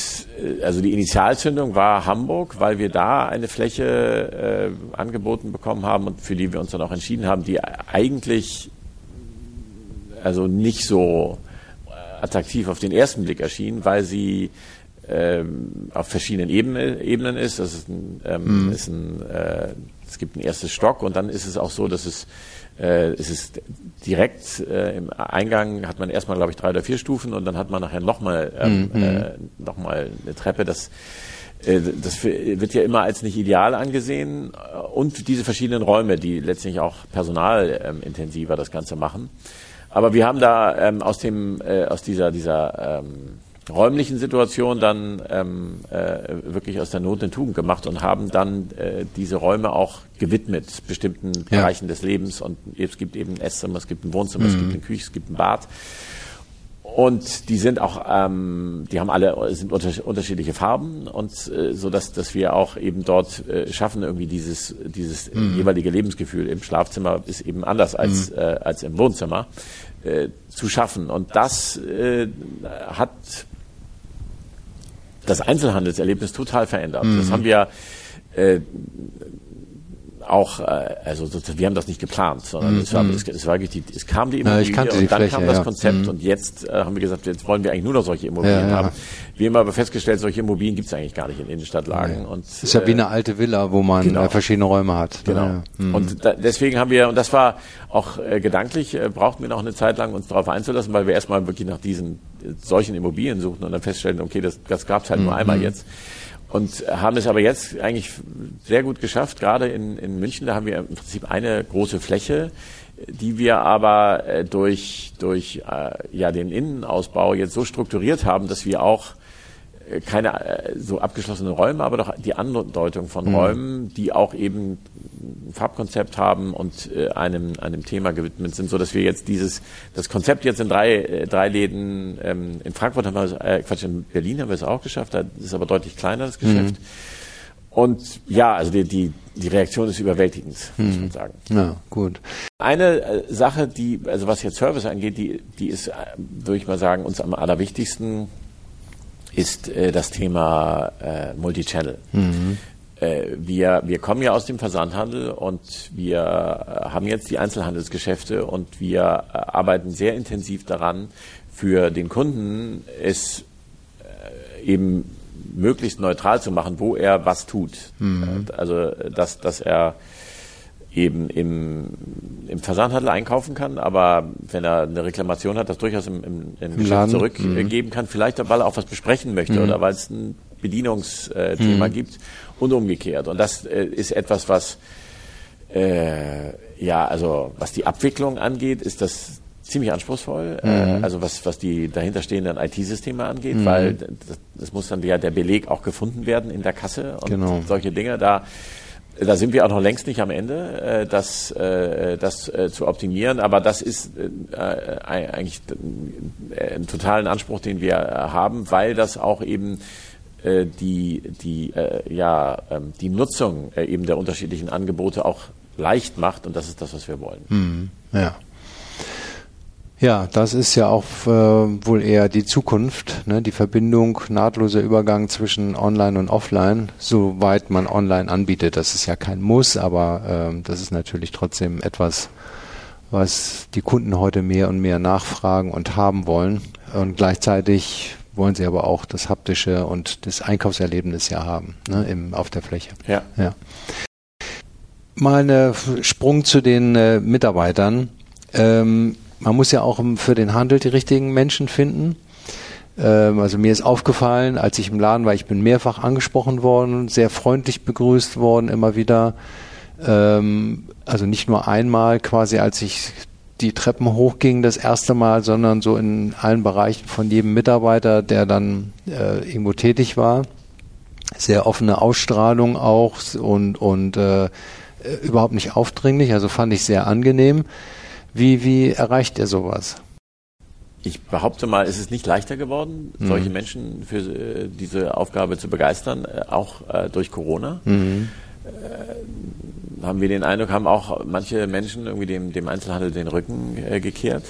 äh, also die Initialzündung war Hamburg, weil wir da eine Fläche äh, angeboten bekommen haben und für die wir uns dann auch entschieden haben, die eigentlich also nicht so attraktiv auf den ersten Blick erschien, weil sie ähm, auf verschiedenen Ebene, Ebenen ist. Das ist ein, ähm, mhm. ist ein äh, es gibt ein erstes Stock und dann ist es auch so, dass es äh, es ist direkt äh, im Eingang hat man erstmal glaube ich drei oder vier Stufen und dann hat man nachher nochmal ähm, mhm. äh, noch mal eine Treppe. Das äh, das wird ja immer als nicht ideal angesehen und diese verschiedenen Räume, die letztlich auch personalintensiver das Ganze machen. Aber wir haben da ähm, aus dem äh, aus dieser dieser ähm, räumlichen Situation dann ähm, äh, wirklich aus der Not eine Tugend gemacht und haben dann äh, diese Räume auch gewidmet bestimmten ja. Bereichen des Lebens und es gibt eben ein Esszimmer, es gibt ein Wohnzimmer, mhm. es gibt eine Küche, es gibt ein Bad und die sind auch, ähm, die haben alle sind unter, unterschiedliche Farben und äh, so dass dass wir auch eben dort äh, schaffen irgendwie dieses dieses mhm. jeweilige Lebensgefühl im Schlafzimmer ist eben anders als mhm. äh, als im Wohnzimmer äh, zu schaffen und das äh, hat das Einzelhandelserlebnis total verändert. Mhm. Das haben wir äh, auch, äh, also wir haben das nicht geplant, sondern mm, es, war, mm. es, es, war die, es kam die Immobilie ja, und dann Fläche, kam das Konzept mm. und jetzt äh, haben wir gesagt, jetzt wollen wir eigentlich nur noch solche Immobilien ja, haben. Wir haben aber festgestellt, solche Immobilien gibt es eigentlich gar nicht in Innenstadtlagen. Und, ist ja wie eine alte Villa, wo man genau. äh, verschiedene Räume hat. Genau. Mhm. Und da, deswegen haben wir, und das war auch äh, gedanklich, äh, brauchten wir noch eine Zeit lang, uns darauf einzulassen, weil wir erstmal wirklich nach diesen äh, solchen Immobilien suchten und dann feststellten, okay, das, das gab es halt mhm. nur einmal jetzt und haben es aber jetzt eigentlich sehr gut geschafft. Gerade in, in München, da haben wir im Prinzip eine große Fläche, die wir aber äh, durch, durch äh, ja, den Innenausbau jetzt so strukturiert haben, dass wir auch keine äh, so abgeschlossenen Räume, aber doch die Andeutung von mhm. Räumen, die auch eben ein Farbkonzept haben und äh, einem, einem Thema gewidmet sind, so dass wir jetzt dieses, das Konzept jetzt in drei, äh, drei Läden, ähm, in Frankfurt haben wir es, äh, Quatsch, in Berlin haben wir es auch geschafft, da ist aber deutlich kleiner das Geschäft. Mhm. Und ja, also die, die, die Reaktion ist überwältigend, muss man mhm. sagen. Ja, gut. Eine äh, Sache, die, also was jetzt Service angeht, die, die ist, äh, würde ich mal sagen, uns am allerwichtigsten ist äh, das Thema äh, Multichannel. Mhm. Äh, wir, wir kommen ja aus dem Versandhandel und wir äh, haben jetzt die Einzelhandelsgeschäfte und wir äh, arbeiten sehr intensiv daran, für den Kunden es eben möglichst neutral zu machen, wo er was tut. Mhm. Also dass, dass er eben im, im Versandhandel einkaufen kann, aber wenn er eine Reklamation hat, das durchaus im, im, im Geschäft zurückgeben mhm. kann, vielleicht weil er auch was besprechen möchte mhm. oder weil es ein Bedienungsthema mhm. gibt und umgekehrt. Und das äh, ist etwas, was äh, ja, also was die Abwicklung angeht, ist das ziemlich anspruchsvoll, äh, mhm. äh, also was, was die dahinterstehenden IT-Systeme angeht, mhm. weil das, das, muss dann ja der Beleg auch gefunden werden in der Kasse und genau. solche Dinge. Da da sind wir auch noch längst nicht am Ende, äh, das, äh, das äh, zu optimieren. Aber das ist eigentlich ein totalen Anspruch, den wir haben, weil das auch eben die, die, ja, ähm, die Nutzung eben der unterschiedlichen Angebote auch leicht macht. Und das ist das, was wir wollen. Mhm. Ja. Ja, das ist ja auch äh, wohl eher die Zukunft, ne? die Verbindung, nahtloser Übergang zwischen Online und Offline, soweit man Online anbietet. Das ist ja kein Muss, aber äh, das ist natürlich trotzdem etwas, was die Kunden heute mehr und mehr nachfragen und haben wollen. Und gleichzeitig wollen sie aber auch das haptische und das Einkaufserlebnis ja haben, ne? Im, auf der Fläche. Ja. ja. Mal ein Sprung zu den äh, Mitarbeitern. Ähm, man muss ja auch für den Handel die richtigen Menschen finden. Ähm, also mir ist aufgefallen, als ich im Laden war, ich bin mehrfach angesprochen worden, sehr freundlich begrüßt worden, immer wieder. Ähm, also nicht nur einmal quasi, als ich die Treppen hochging das erste Mal, sondern so in allen Bereichen von jedem Mitarbeiter, der dann äh, irgendwo tätig war. Sehr offene Ausstrahlung auch und, und äh, überhaupt nicht aufdringlich, also fand ich sehr angenehm. Wie, wie erreicht ihr sowas? Ich behaupte mal, es ist nicht leichter geworden, mhm. solche Menschen für äh, diese Aufgabe zu begeistern, äh, auch äh, durch Corona. Mhm. Äh, haben wir den Eindruck, haben auch manche Menschen irgendwie dem, dem Einzelhandel den Rücken äh, gekehrt.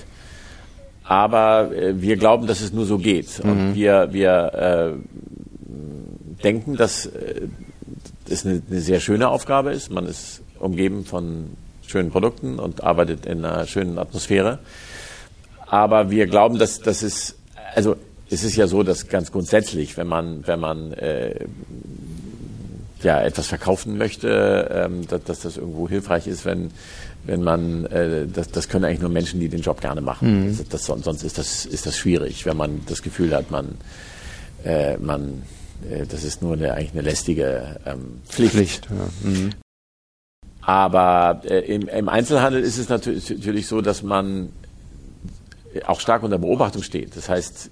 Aber wir glauben, dass es nur so geht. Mhm. Und wir, wir denken, dass es eine, eine sehr schöne Aufgabe ist. Man ist umgeben von schönen Produkten und arbeitet in einer schönen Atmosphäre. Aber wir glauben, dass das ist, also es ist ja so, dass ganz grundsätzlich, wenn man, wenn man äh, ja etwas verkaufen möchte, ähm, dass, dass das irgendwo hilfreich ist, wenn wenn man äh, das, das können eigentlich nur Menschen, die den Job gerne machen. Mhm. Das, das, sonst ist das ist das schwierig, wenn man das Gefühl hat, man äh, man äh, das ist nur eine, eigentlich eine lästige ähm, Pflicht. Pflicht ja. mhm. Aber äh, im, im, Einzelhandel ist es natürlich, so, dass man auch stark unter Beobachtung steht. Das heißt,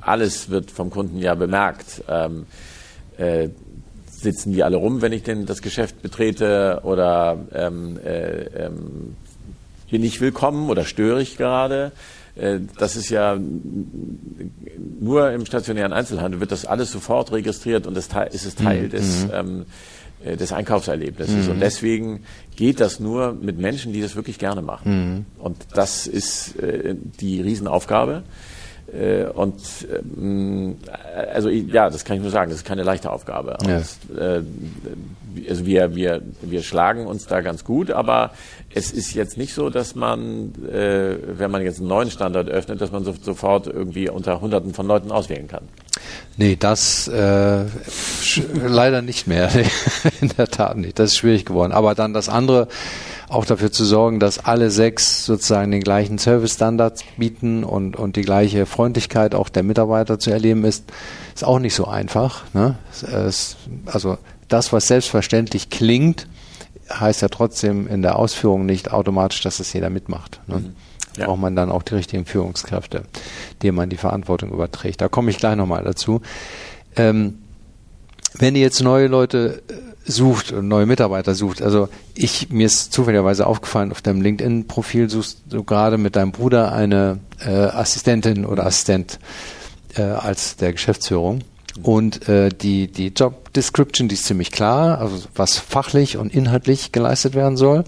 alles wird vom Kunden ja bemerkt. Ähm, äh, sitzen die alle rum, wenn ich denn das Geschäft betrete oder ähm, äh, ähm, bin ich willkommen oder störe ich gerade? Äh, das ist ja nur im stationären Einzelhandel wird das alles sofort registriert und das ist es Teil mhm. des mhm. ähm, äh, des Einkaufserlebnisses. Mhm. Und deswegen geht das nur mit Menschen, die das wirklich gerne machen. Mhm. Und das ist äh, die Riesenaufgabe. Äh, und ähm, also ja, das kann ich nur sagen, das ist keine leichte Aufgabe. Ja. Und, äh, also wir, wir, wir schlagen uns da ganz gut, aber es ist jetzt nicht so, dass man, äh, wenn man jetzt einen neuen Standard öffnet, dass man so, sofort irgendwie unter Hunderten von Leuten auswählen kann. Nee, das äh, leider nicht mehr. In der Tat nicht. Das ist schwierig geworden. Aber dann das andere, auch dafür zu sorgen, dass alle sechs sozusagen den gleichen Service-Standards bieten und, und die gleiche Freundlichkeit auch der Mitarbeiter zu erleben ist, ist auch nicht so einfach. Ne? Es, also das, was selbstverständlich klingt, heißt ja trotzdem in der Ausführung nicht automatisch, dass es jeder mitmacht. Ne? Mhm. Ja. Braucht man dann auch die richtigen Führungskräfte, denen man die Verantwortung überträgt. Da komme ich gleich nochmal dazu. Ähm, wenn ihr jetzt neue Leute äh, sucht neue Mitarbeiter sucht, also ich, mir ist zufälligerweise aufgefallen, auf deinem LinkedIn-Profil suchst du gerade mit deinem Bruder eine äh, Assistentin oder Assistent äh, als der Geschäftsführung. Und äh, die, die Job Description, die ist ziemlich klar, also was fachlich und inhaltlich geleistet werden soll.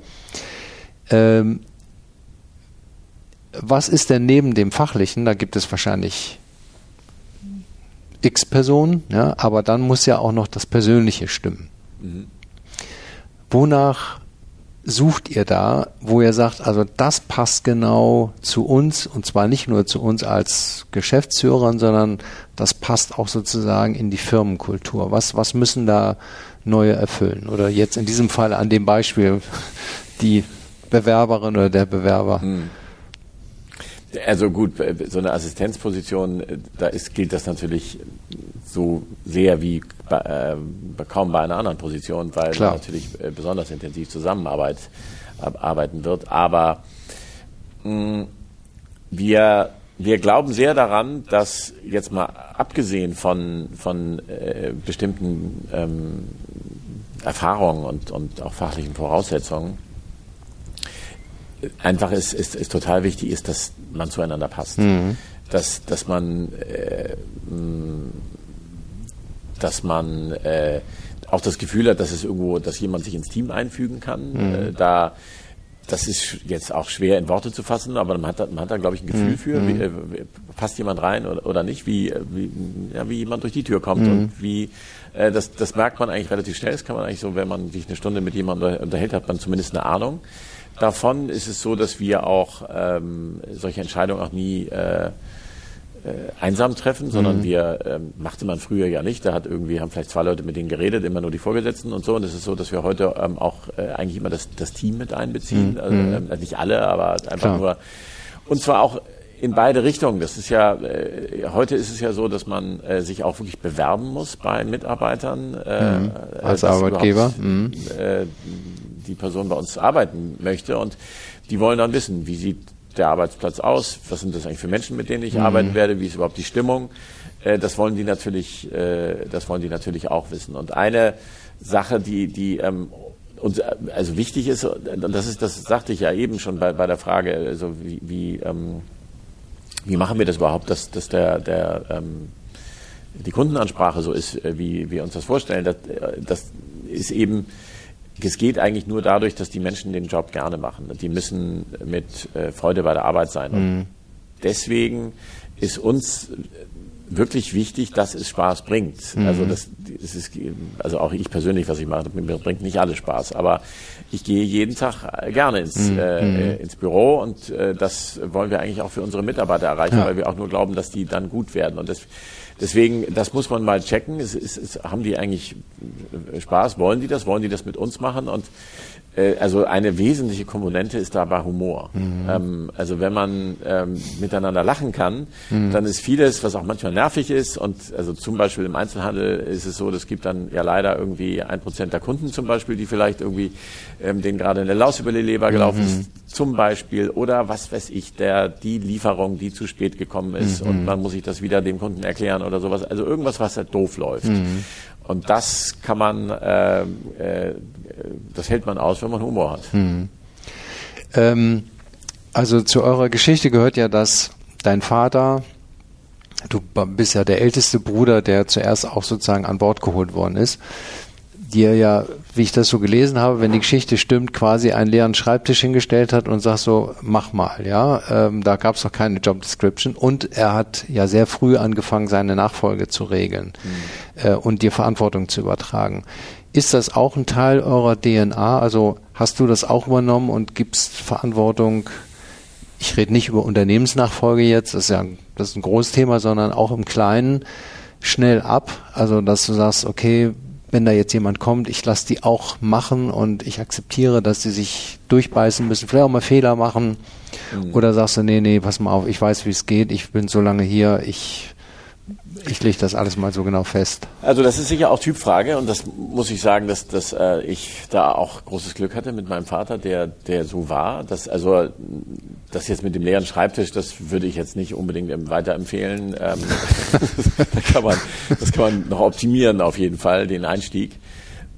Ähm, was ist denn neben dem Fachlichen? Da gibt es wahrscheinlich x Personen, ja, aber dann muss ja auch noch das Persönliche stimmen. Mhm. Wonach sucht ihr da, wo ihr sagt, also das passt genau zu uns und zwar nicht nur zu uns als Geschäftsführern, sondern das passt auch sozusagen in die Firmenkultur. Was, was müssen da neue erfüllen? Oder jetzt in diesem Fall an dem Beispiel die Bewerberin oder der Bewerber. Hm. Also gut, so eine Assistenzposition, da ist, gilt das natürlich so sehr wie bei, äh, kaum bei einer anderen Position, weil Klar. man natürlich äh, besonders intensiv zusammenarbeit arbeiten wird. Aber mh, wir wir glauben sehr daran, dass jetzt mal abgesehen von, von äh, bestimmten ähm, Erfahrungen und, und auch fachlichen Voraussetzungen, einfach ist, ist, ist total wichtig ist, dass man zueinander passt. Mhm. Dass, dass man, äh, dass man äh, auch das Gefühl hat, dass es irgendwo, dass jemand sich ins Team einfügen kann. Mhm. Äh, da das ist jetzt auch schwer in Worte zu fassen, aber man hat da, man hat da glaube ich, ein Gefühl mhm. für, wie, mhm. äh, passt jemand rein oder, oder nicht, wie, wie, ja, wie jemand durch die Tür kommt mhm. und wie, äh, das, das merkt man eigentlich relativ schnell. Das kann man eigentlich so, wenn man sich eine Stunde mit jemandem unterhält, hat man zumindest eine Ahnung davon ist es so, dass wir auch ähm, solche Entscheidungen auch nie äh, äh, einsam treffen, sondern mhm. wir ähm, machte man früher ja nicht. Da hat irgendwie haben vielleicht zwei Leute mit denen geredet, immer nur die Vorgesetzten und so. Und es ist so, dass wir heute ähm, auch äh, eigentlich immer das, das Team mit einbeziehen. Mhm. Also ähm, also nicht alle, aber einfach Klar. nur. Und zwar auch in beide Richtungen. Das ist ja äh, heute ist es ja so, dass man äh, sich auch wirklich bewerben muss bei Mitarbeitern äh, mhm. als Arbeitgeber. Mhm. Äh, die Person bei uns arbeiten möchte. Und die wollen dann wissen, wie sieht der Arbeitsplatz aus, was sind das eigentlich für Menschen, mit denen ich mhm. arbeiten werde, wie ist überhaupt die Stimmung. Äh, das wollen die natürlich, äh, das wollen die natürlich auch wissen. Und eine Sache, die, die ähm, uns also wichtig ist, und das ist, das sagte ich ja eben schon bei, bei der Frage, also wie, wie, ähm, wie machen wir das überhaupt, dass, dass der, der ähm, die Kundenansprache so ist, äh, wie wir uns das vorstellen. Das, äh, das ist eben es geht eigentlich nur dadurch, dass die Menschen den Job gerne machen. Die müssen mit äh, Freude bei der Arbeit sein. Und mhm. deswegen ist uns wirklich wichtig, dass es Spaß bringt. Mhm. Also das, das ist, also auch ich persönlich, was ich mache, mir bringt nicht alles Spaß. Aber ich gehe jeden Tag gerne ins, mhm. äh, mhm. ins Büro und äh, das wollen wir eigentlich auch für unsere Mitarbeiter erreichen, ja. weil wir auch nur glauben, dass die dann gut werden. Und das, deswegen, das muss man mal checken. Es, es, es, haben die eigentlich Spaß? Wollen die das? Wollen die das mit uns machen? Und also eine wesentliche Komponente ist dabei Humor. Mhm. Ähm, also wenn man ähm, miteinander lachen kann, mhm. dann ist vieles, was auch manchmal nervig ist und also zum Beispiel im Einzelhandel ist es so, das gibt dann ja leider irgendwie ein Prozent der Kunden zum Beispiel, die vielleicht irgendwie ähm, denen gerade eine Laus über die Leber gelaufen mhm. ist, zum Beispiel oder was weiß ich, der die Lieferung, die zu spät gekommen ist mhm. und man muss sich das wieder dem Kunden erklären oder sowas. Also irgendwas, was halt doof läuft. Und das kann man, äh, äh, das hält man aus, wenn man Humor hat. Hm. Ähm, also zu eurer Geschichte gehört ja, dass dein Vater, du bist ja der älteste Bruder, der zuerst auch sozusagen an Bord geholt worden ist, dir ja, wie ich das so gelesen habe, wenn die Geschichte stimmt, quasi einen leeren Schreibtisch hingestellt hat und sagt so, mach mal, ja. Ähm, da gab es noch keine Job Description und er hat ja sehr früh angefangen, seine Nachfolge zu regeln mhm. äh, und dir Verantwortung zu übertragen. Ist das auch ein Teil eurer DNA? Also hast du das auch übernommen und gibst Verantwortung? Ich rede nicht über Unternehmensnachfolge jetzt, das ist ja das ist ein großes Thema, sondern auch im Kleinen schnell ab. Also dass du sagst, okay, wenn da jetzt jemand kommt, ich lasse die auch machen und ich akzeptiere, dass sie sich durchbeißen müssen, vielleicht auch mal Fehler machen. Mhm. Oder sagst du, nee, nee, pass mal auf, ich weiß, wie es geht, ich bin so lange hier, ich ich lege das alles mal so genau fest. Also das ist sicher auch Typfrage und das muss ich sagen, dass, dass äh, ich da auch großes Glück hatte mit meinem Vater, der, der so war. Dass, also das jetzt mit dem leeren Schreibtisch, das würde ich jetzt nicht unbedingt weiterempfehlen. Ähm, da kann man, das kann man noch optimieren auf jeden Fall, den Einstieg.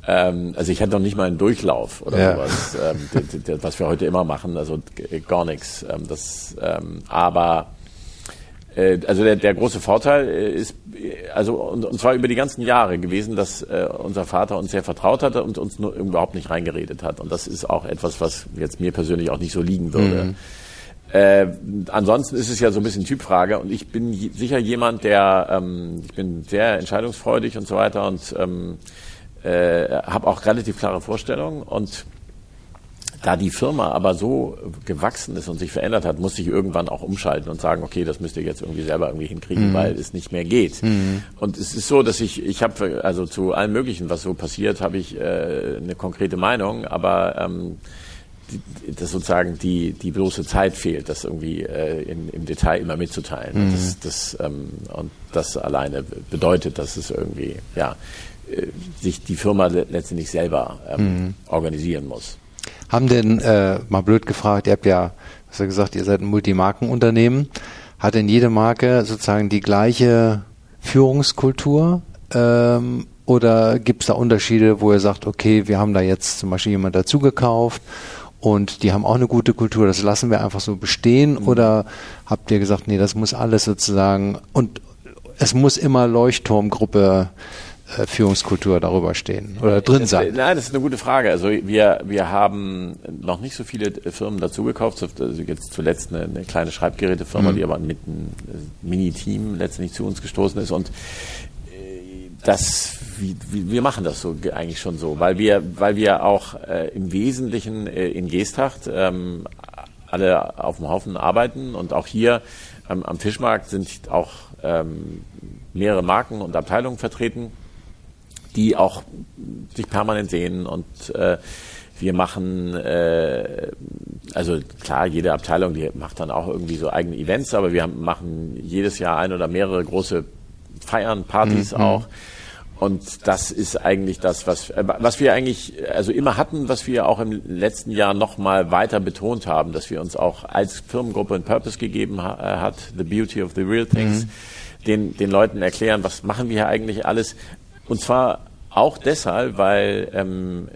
Ähm, also ich hatte noch nicht mal einen Durchlauf oder ja. sowas, ähm, was wir heute immer machen, also gar nichts. Ähm, das, ähm, aber also der, der große Vorteil äh, ist, also und, und zwar über die ganzen Jahre gewesen, dass äh, unser Vater uns sehr vertraut hatte und uns nur überhaupt nicht reingeredet hat. Und das ist auch etwas, was jetzt mir persönlich auch nicht so liegen würde. Mhm. Äh, ansonsten ist es ja so ein bisschen Typfrage und ich bin sicher jemand, der, ähm, ich bin sehr entscheidungsfreudig und so weiter und ähm, äh, habe auch relativ klare Vorstellungen und da die Firma aber so gewachsen ist und sich verändert hat, musste ich irgendwann auch umschalten und sagen, okay, das müsst ihr jetzt irgendwie selber irgendwie hinkriegen, mhm. weil es nicht mehr geht. Mhm. Und es ist so, dass ich, ich habe also zu allem Möglichen, was so passiert, habe ich äh, eine konkrete Meinung, aber ähm, die, dass sozusagen die, die bloße Zeit fehlt, das irgendwie äh, in, im Detail immer mitzuteilen. Mhm. Das, das, ähm, und das alleine bedeutet, dass es irgendwie, ja, äh, sich die Firma letztendlich selber ähm, mhm. organisieren muss. Haben denn, äh, mal blöd gefragt, ihr habt ja, was ja gesagt, ihr seid ein Multimarkenunternehmen. Hat denn jede Marke sozusagen die gleiche Führungskultur? Ähm, oder gibt es da Unterschiede, wo ihr sagt, okay, wir haben da jetzt zum Beispiel jemand dazugekauft und die haben auch eine gute Kultur, das lassen wir einfach so bestehen? Mhm. Oder habt ihr gesagt, nee, das muss alles sozusagen und es muss immer Leuchtturmgruppe Führungskultur darüber stehen oder drin sein? Nein, das ist eine gute Frage. Also wir, wir haben noch nicht so viele Firmen dazugekauft. Also jetzt zuletzt eine, eine kleine Schreibgerätefirma, mhm. die aber mit einem Mini-Team letztendlich zu uns gestoßen ist. Und äh, das, wir machen das so eigentlich schon so, weil wir, weil wir auch äh, im Wesentlichen äh, in Geesthacht ähm, alle auf dem Haufen arbeiten und auch hier ähm, am Fischmarkt sind auch ähm, mehrere Marken und Abteilungen vertreten die auch sich permanent sehen und äh, wir machen, äh, also klar, jede Abteilung, die macht dann auch irgendwie so eigene Events, aber wir machen jedes Jahr ein oder mehrere große Feiern, Partys mhm. auch. Und das ist eigentlich das, was, was wir eigentlich also immer hatten, was wir auch im letzten Jahr noch mal weiter betont haben, dass wir uns auch als Firmengruppe einen Purpose gegeben ha hat, the beauty of the real things, mhm. den, den Leuten erklären, was machen wir hier eigentlich alles, und zwar auch deshalb, weil ähm,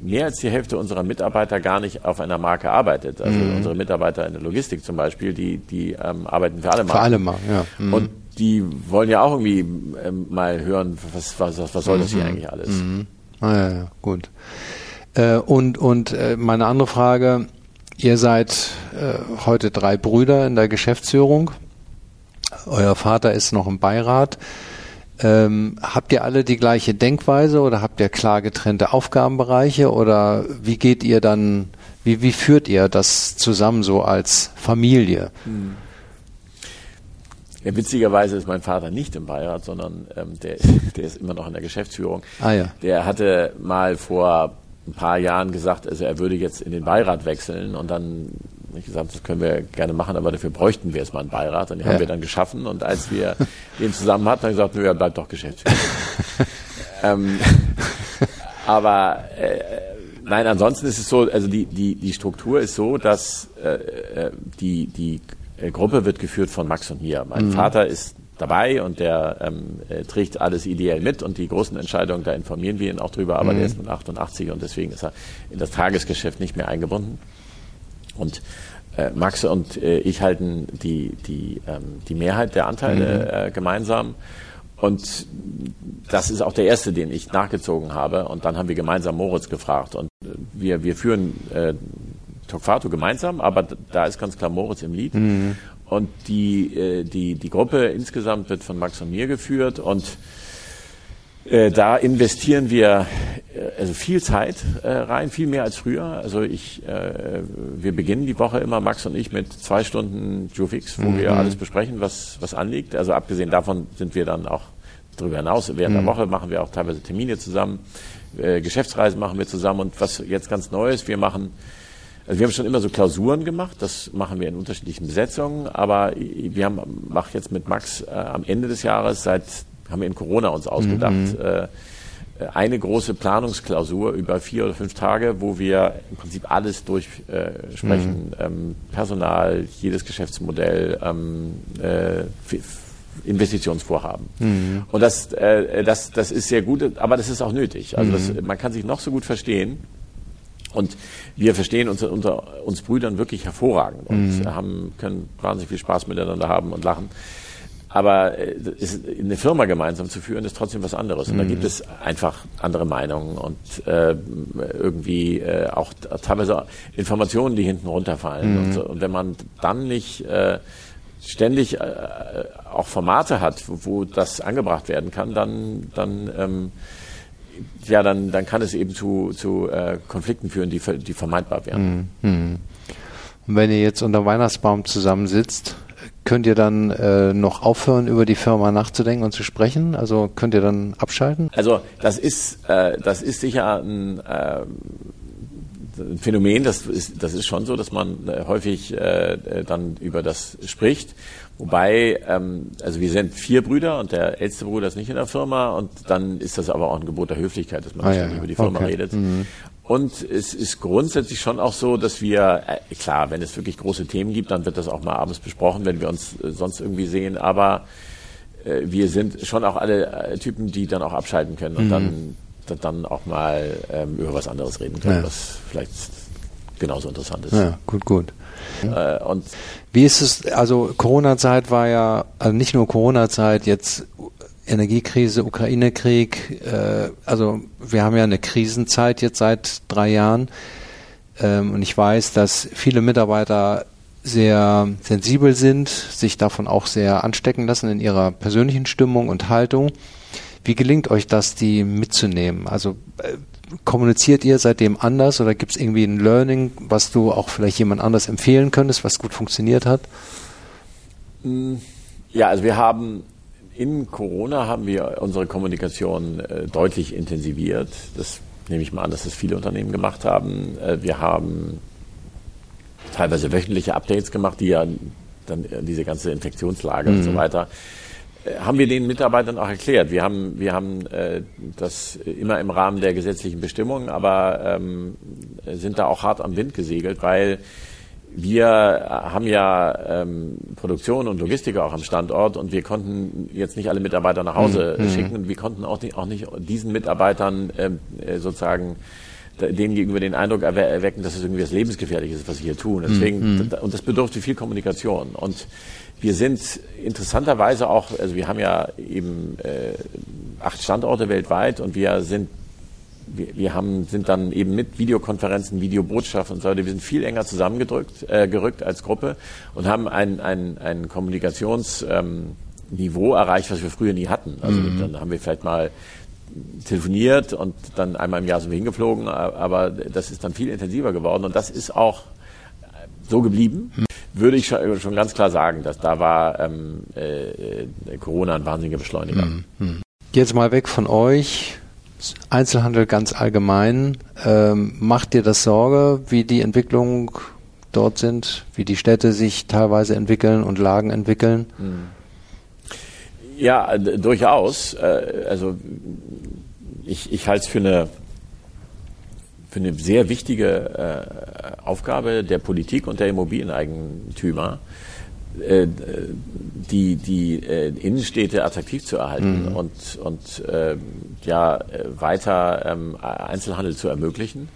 mehr als die Hälfte unserer Mitarbeiter gar nicht auf einer Marke arbeitet. Also mhm. unsere Mitarbeiter in der Logistik zum Beispiel, die, die ähm, arbeiten für alle Marken. Für alle Marken, ja. Mhm. Und die wollen ja auch irgendwie ähm, mal hören, was, was, was soll das hier mhm. eigentlich alles? Mhm. Ah, ja, ja, gut. Äh, und und äh, meine andere Frage, ihr seid äh, heute drei Brüder in der Geschäftsführung. Euer Vater ist noch im Beirat. Ähm, habt ihr alle die gleiche Denkweise oder habt ihr klar getrennte Aufgabenbereiche oder wie geht ihr dann, wie, wie führt ihr das zusammen so als Familie? Hm. Ja, witzigerweise ist mein Vater nicht im Beirat, sondern ähm, der, der ist immer noch in der Geschäftsführung. Ah, ja. Der hatte mal vor ein paar Jahren gesagt, also er würde jetzt in den Beirat wechseln und dann ich gesagt, das können wir gerne machen, aber dafür bräuchten wir jetzt mal einen Beirat. Und den ja. haben wir dann geschaffen. Und als wir den zusammen hatten, haben wir gesagt, nö, er bleibt doch Geschäftsführer. ähm, aber äh, nein, ansonsten ist es so, also die, die, die Struktur ist so, dass äh, äh die, die Gruppe wird geführt von Max und mir. Mein mhm. Vater ist dabei und der ähm, äh, trägt alles ideell mit und die großen Entscheidungen, da informieren wir ihn auch drüber, aber mhm. der ist mit 88 und deswegen ist er in das Tagesgeschäft nicht mehr eingebunden. Und äh, Max und äh, ich halten die, die, ähm, die Mehrheit der Anteile mhm. äh, gemeinsam. Und das ist auch der erste, den ich nachgezogen habe. Und dann haben wir gemeinsam Moritz gefragt. Und äh, wir, wir führen äh, Tokfato gemeinsam, aber da ist ganz klar Moritz im Lied. Mhm. Und die, äh, die, die Gruppe insgesamt wird von Max und mir geführt. Und äh, da investieren wir äh, also viel Zeit äh, rein, viel mehr als früher. Also ich, äh, wir beginnen die Woche immer, Max und ich, mit zwei Stunden Jufix, wo mhm. wir alles besprechen, was, was anliegt. Also abgesehen davon sind wir dann auch darüber hinaus, während mhm. der Woche machen wir auch teilweise Termine zusammen, äh, Geschäftsreisen machen wir zusammen und was jetzt ganz neu ist, wir machen also wir haben schon immer so Klausuren gemacht, das machen wir in unterschiedlichen Besetzungen, aber wir haben, mach jetzt mit Max äh, am Ende des Jahres seit haben wir in Corona uns ausgedacht. Mhm. Äh, eine große Planungsklausur über vier oder fünf Tage, wo wir im Prinzip alles durchsprechen. Mhm. Ähm, Personal, jedes Geschäftsmodell, ähm, äh, Investitionsvorhaben. Mhm. Und das, äh, das, das ist sehr gut, aber das ist auch nötig. Also das, mhm. man kann sich noch so gut verstehen. Und wir verstehen uns unter uns Brüdern wirklich hervorragend und mhm. haben, können wahnsinnig viel Spaß miteinander haben und lachen. Aber äh, eine Firma gemeinsam zu führen, ist trotzdem was anderes. Und mhm. da gibt es einfach andere Meinungen und äh, irgendwie äh, auch teilweise Informationen, die hinten runterfallen. Mhm. Und, so. und, wenn man dann nicht äh, ständig äh, auch Formate hat, wo, wo, das angebracht werden kann, dann, dann ähm, ja, dann, dann kann es eben zu, zu äh, Konflikten führen, die, die vermeidbar wären. Mhm. Und wenn ihr jetzt unter Weihnachtsbaum zusammensitzt, könnt ihr dann äh, noch aufhören, über die Firma nachzudenken und zu sprechen? Also könnt ihr dann abschalten? Also das ist, äh, das ist sicher ein, äh, ein Phänomen, das ist, das ist schon so, dass man äh, häufig äh, dann über das spricht. Wobei, ähm, also wir sind vier Brüder und der älteste Bruder ist nicht in der Firma und dann ist das aber auch ein Gebot der Höflichkeit, dass man ah, ja, über die Firma okay. redet. Mhm. Und es ist grundsätzlich schon auch so, dass wir, äh, klar, wenn es wirklich große Themen gibt, dann wird das auch mal abends besprochen, wenn wir uns äh, sonst irgendwie sehen, aber äh, wir sind schon auch alle äh, Typen, die dann auch abschalten können und mhm. dann, dann auch mal ähm, über was anderes reden können, ja. was vielleicht genauso interessant ist. Ja, gut, gut. Äh, und Wie ist es, also Corona-Zeit war ja, also nicht nur Corona-Zeit, jetzt Energiekrise, Ukraine-Krieg, äh, also wir haben ja eine Krisenzeit jetzt seit drei Jahren ähm, und ich weiß, dass viele Mitarbeiter sehr sensibel sind, sich davon auch sehr anstecken lassen in ihrer persönlichen Stimmung und Haltung. Wie gelingt euch das, die mitzunehmen? Also äh, kommuniziert ihr seitdem anders oder gibt es irgendwie ein Learning, was du auch vielleicht jemand anders empfehlen könntest, was gut funktioniert hat? Ja, also wir haben in Corona haben wir unsere Kommunikation äh, deutlich intensiviert. Das nehme ich mal an, dass das viele Unternehmen gemacht haben. Äh, wir haben teilweise wöchentliche Updates gemacht, die ja dann äh, diese ganze Infektionslage mhm. und so mhm. weiter äh, haben wir den Mitarbeitern auch erklärt. Wir haben, wir haben äh, das immer im Rahmen der gesetzlichen Bestimmungen, aber ähm, sind da auch hart am Wind gesegelt, weil wir haben ja ähm, Produktion und Logistik auch am Standort und wir konnten jetzt nicht alle Mitarbeiter nach Hause mhm. schicken und wir konnten auch nicht, auch nicht diesen Mitarbeitern ähm, äh, sozusagen denen gegenüber den Eindruck erwecken, dass es irgendwie was Lebensgefährliches ist, was sie hier tun. Deswegen, mhm. und das bedurfte viel Kommunikation. Und wir sind interessanterweise auch, also wir haben ja eben äh, acht Standorte weltweit und wir sind wir, wir haben, sind dann eben mit Videokonferenzen, Videobotschaften und so weiter, wir sind viel enger zusammengedrückt, äh, gerückt als Gruppe und haben ein, ein, ein Kommunikationsniveau ähm, erreicht, was wir früher nie hatten. Also mhm. dann haben wir vielleicht mal telefoniert und dann einmal im Jahr sind wir hingeflogen, aber das ist dann viel intensiver geworden und das ist auch so geblieben. Mhm. Würde ich schon, ganz klar sagen, dass da war ähm, äh, Corona ein wahnsinniger Beschleuniger. Mhm. Jetzt mal weg von euch Einzelhandel ganz allgemein. Ähm, macht dir das Sorge, wie die Entwicklungen dort sind, wie die Städte sich teilweise entwickeln und Lagen entwickeln? Ja, durchaus. Äh, also ich, ich halte es für eine, für eine sehr wichtige äh, Aufgabe der Politik und der Immobilieneigentümer, äh, die, die äh, Innenstädte attraktiv zu erhalten mhm. und, und äh, ja, weiter ähm, Einzelhandel zu ermöglichen.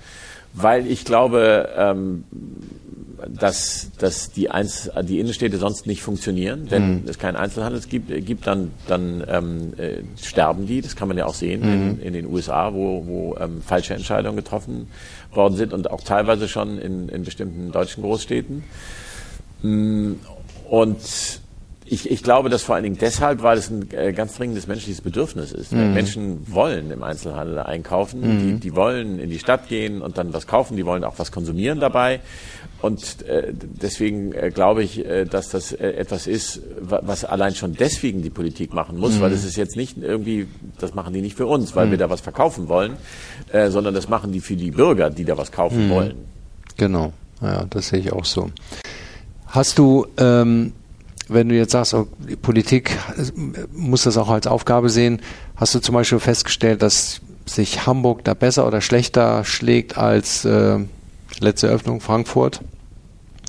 Weil ich glaube, ähm, dass, dass die, Einz die Innenstädte sonst nicht funktionieren. Wenn mhm. es keinen Einzelhandel gibt, gibt dann, dann ähm, äh, sterben die. Das kann man ja auch sehen mhm. in, in den USA, wo, wo ähm, falsche Entscheidungen getroffen worden sind und auch teilweise schon in, in bestimmten deutschen Großstädten. Mm, und ich, ich glaube, dass vor allen Dingen deshalb, weil es ein äh, ganz dringendes menschliches Bedürfnis ist. Mhm. Menschen wollen im Einzelhandel einkaufen, mhm. die, die wollen in die Stadt gehen und dann was kaufen, die wollen auch was konsumieren dabei. Und äh, deswegen äh, glaube ich, äh, dass das äh, etwas ist, was allein schon deswegen die Politik machen muss, mhm. weil es ist jetzt nicht irgendwie, das machen die nicht für uns, weil wir mhm. da was verkaufen wollen, äh, sondern das machen die für die Bürger, die da was kaufen mhm. wollen. Genau, ja, das sehe ich auch so. Hast du, ähm, wenn du jetzt sagst, oh, Politik muss das auch als Aufgabe sehen, hast du zum Beispiel festgestellt, dass sich Hamburg da besser oder schlechter schlägt als äh, letzte Öffnung Frankfurt?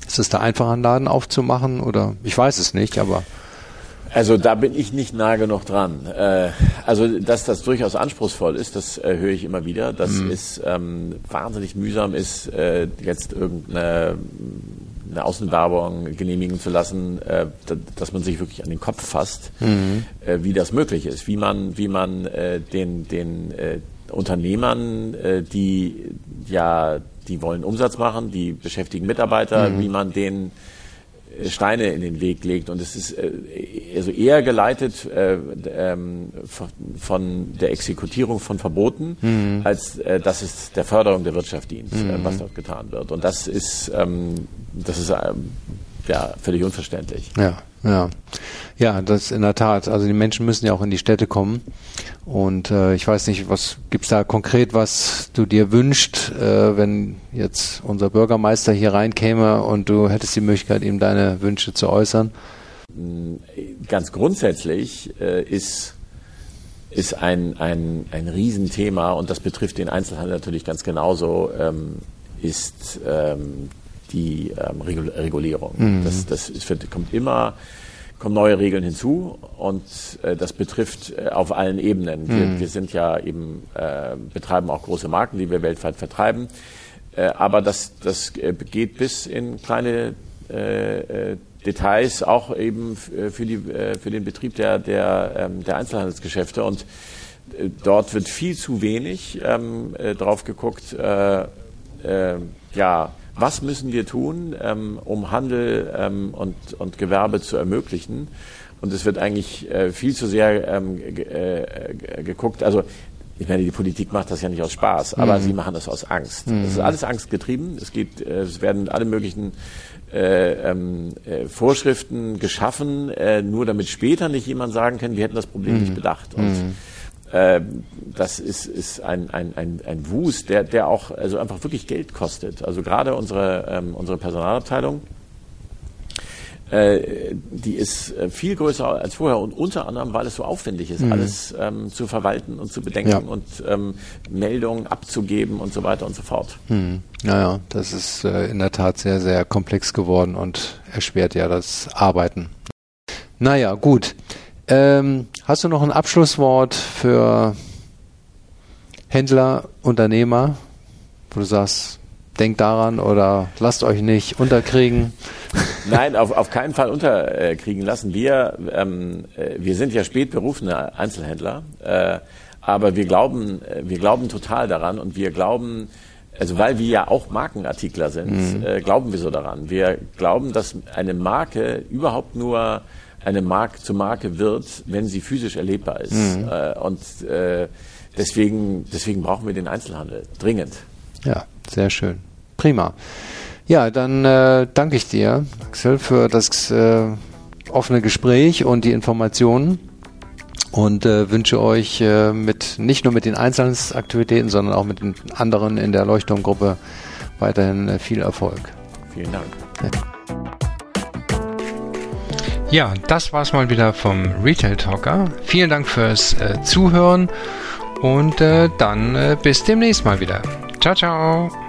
Ist es da einfacher, einen Laden aufzumachen oder ich weiß es nicht, aber also da bin ich nicht nah genug dran. Äh, also dass das durchaus anspruchsvoll ist, das äh, höre ich immer wieder. Das mhm. ist ähm, wahnsinnig mühsam ist, äh, jetzt irgendeine eine Außenwerbung genehmigen zu lassen, äh, dass man sich wirklich an den Kopf fasst, mhm. äh, wie das möglich ist, wie man, wie man äh, den, den äh, Unternehmern, äh, die ja, die wollen Umsatz machen, die beschäftigen Mitarbeiter, mhm. wie man denen Steine in den Weg legt. Und es ist also eher geleitet äh, ähm, von der Exekutierung von Verboten, mhm. als äh, dass es der Förderung der Wirtschaft dient, äh, mhm. was dort getan wird. Und das ist, ähm, das ist ähm, ja völlig unverständlich. Ja, ja. Ja, das in der Tat. Also die Menschen müssen ja auch in die Städte kommen. Und äh, ich weiß nicht, was gibt's da konkret, was du dir wünschst, äh, wenn jetzt unser Bürgermeister hier reinkäme und du hättest die Möglichkeit, ihm deine Wünsche zu äußern? Ganz grundsätzlich äh, ist ist ein, ein, ein Riesenthema und das betrifft den Einzelhandel natürlich ganz genauso, ähm, ist ähm, die ähm, Regulierung. Mhm. Das, das ist, kommt immer kommen neue Regeln hinzu und äh, das betrifft äh, auf allen Ebenen. Mhm. Wir, wir, sind ja eben, äh, betreiben auch große Marken, die wir weltweit vertreiben, äh, aber das, das äh, geht bis in kleine äh, Details, auch eben für, die, für den Betrieb der, der, ähm, der Einzelhandelsgeschäfte und dort wird viel zu wenig ähm, drauf geguckt, ja, was müssen wir tun, ähm, um Handel ähm, und, und Gewerbe zu ermöglichen. Und es wird eigentlich äh, viel zu sehr ähm, äh, geguckt. Also ich meine, die Politik macht das ja nicht aus Spaß, aber mhm. sie machen das aus Angst. Mhm. Es ist alles angstgetrieben. Es geht, äh, es werden alle möglichen äh, ähm, äh, Vorschriften geschaffen, äh, nur damit später nicht jemand sagen kann, wir hätten das Problem mhm. nicht bedacht. Und mhm. Ähm, das ist, ist ein, ein, ein, ein Wust, der, der auch also einfach wirklich Geld kostet. Also gerade unsere, ähm, unsere Personalabteilung, äh, die ist äh, viel größer als vorher und unter anderem, weil es so aufwendig ist, mhm. alles ähm, zu verwalten und zu bedenken ja. und ähm, Meldungen abzugeben und so weiter und so fort. Mhm. Naja, das ist äh, in der Tat sehr, sehr komplex geworden und erschwert ja das Arbeiten. Naja, gut. Ähm, hast du noch ein Abschlusswort für Händler, Unternehmer, wo du sagst, denkt daran oder lasst euch nicht unterkriegen? Nein, auf, auf keinen Fall unterkriegen lassen. Wir, ähm, äh, wir sind ja spät berufene Einzelhändler, äh, aber wir glauben, äh, wir glauben total daran und wir glauben, also weil wir ja auch Markenartikler sind, mhm. äh, glauben wir so daran. Wir glauben, dass eine Marke überhaupt nur eine Marke zur Marke wird, wenn sie physisch erlebbar ist. Mhm. Äh, und äh, deswegen, deswegen brauchen wir den Einzelhandel dringend. Ja, sehr schön. Prima. Ja, dann äh, danke ich dir, Axel, für das äh, offene Gespräch und die Informationen und äh, wünsche euch äh, mit nicht nur mit den Einzelhandelsaktivitäten, sondern auch mit den anderen in der Leuchtturmgruppe weiterhin äh, viel Erfolg. Vielen Dank. Ja. Ja, das war's mal wieder vom Retail Talker. Vielen Dank fürs äh, Zuhören und äh, dann äh, bis demnächst mal wieder. Ciao, ciao.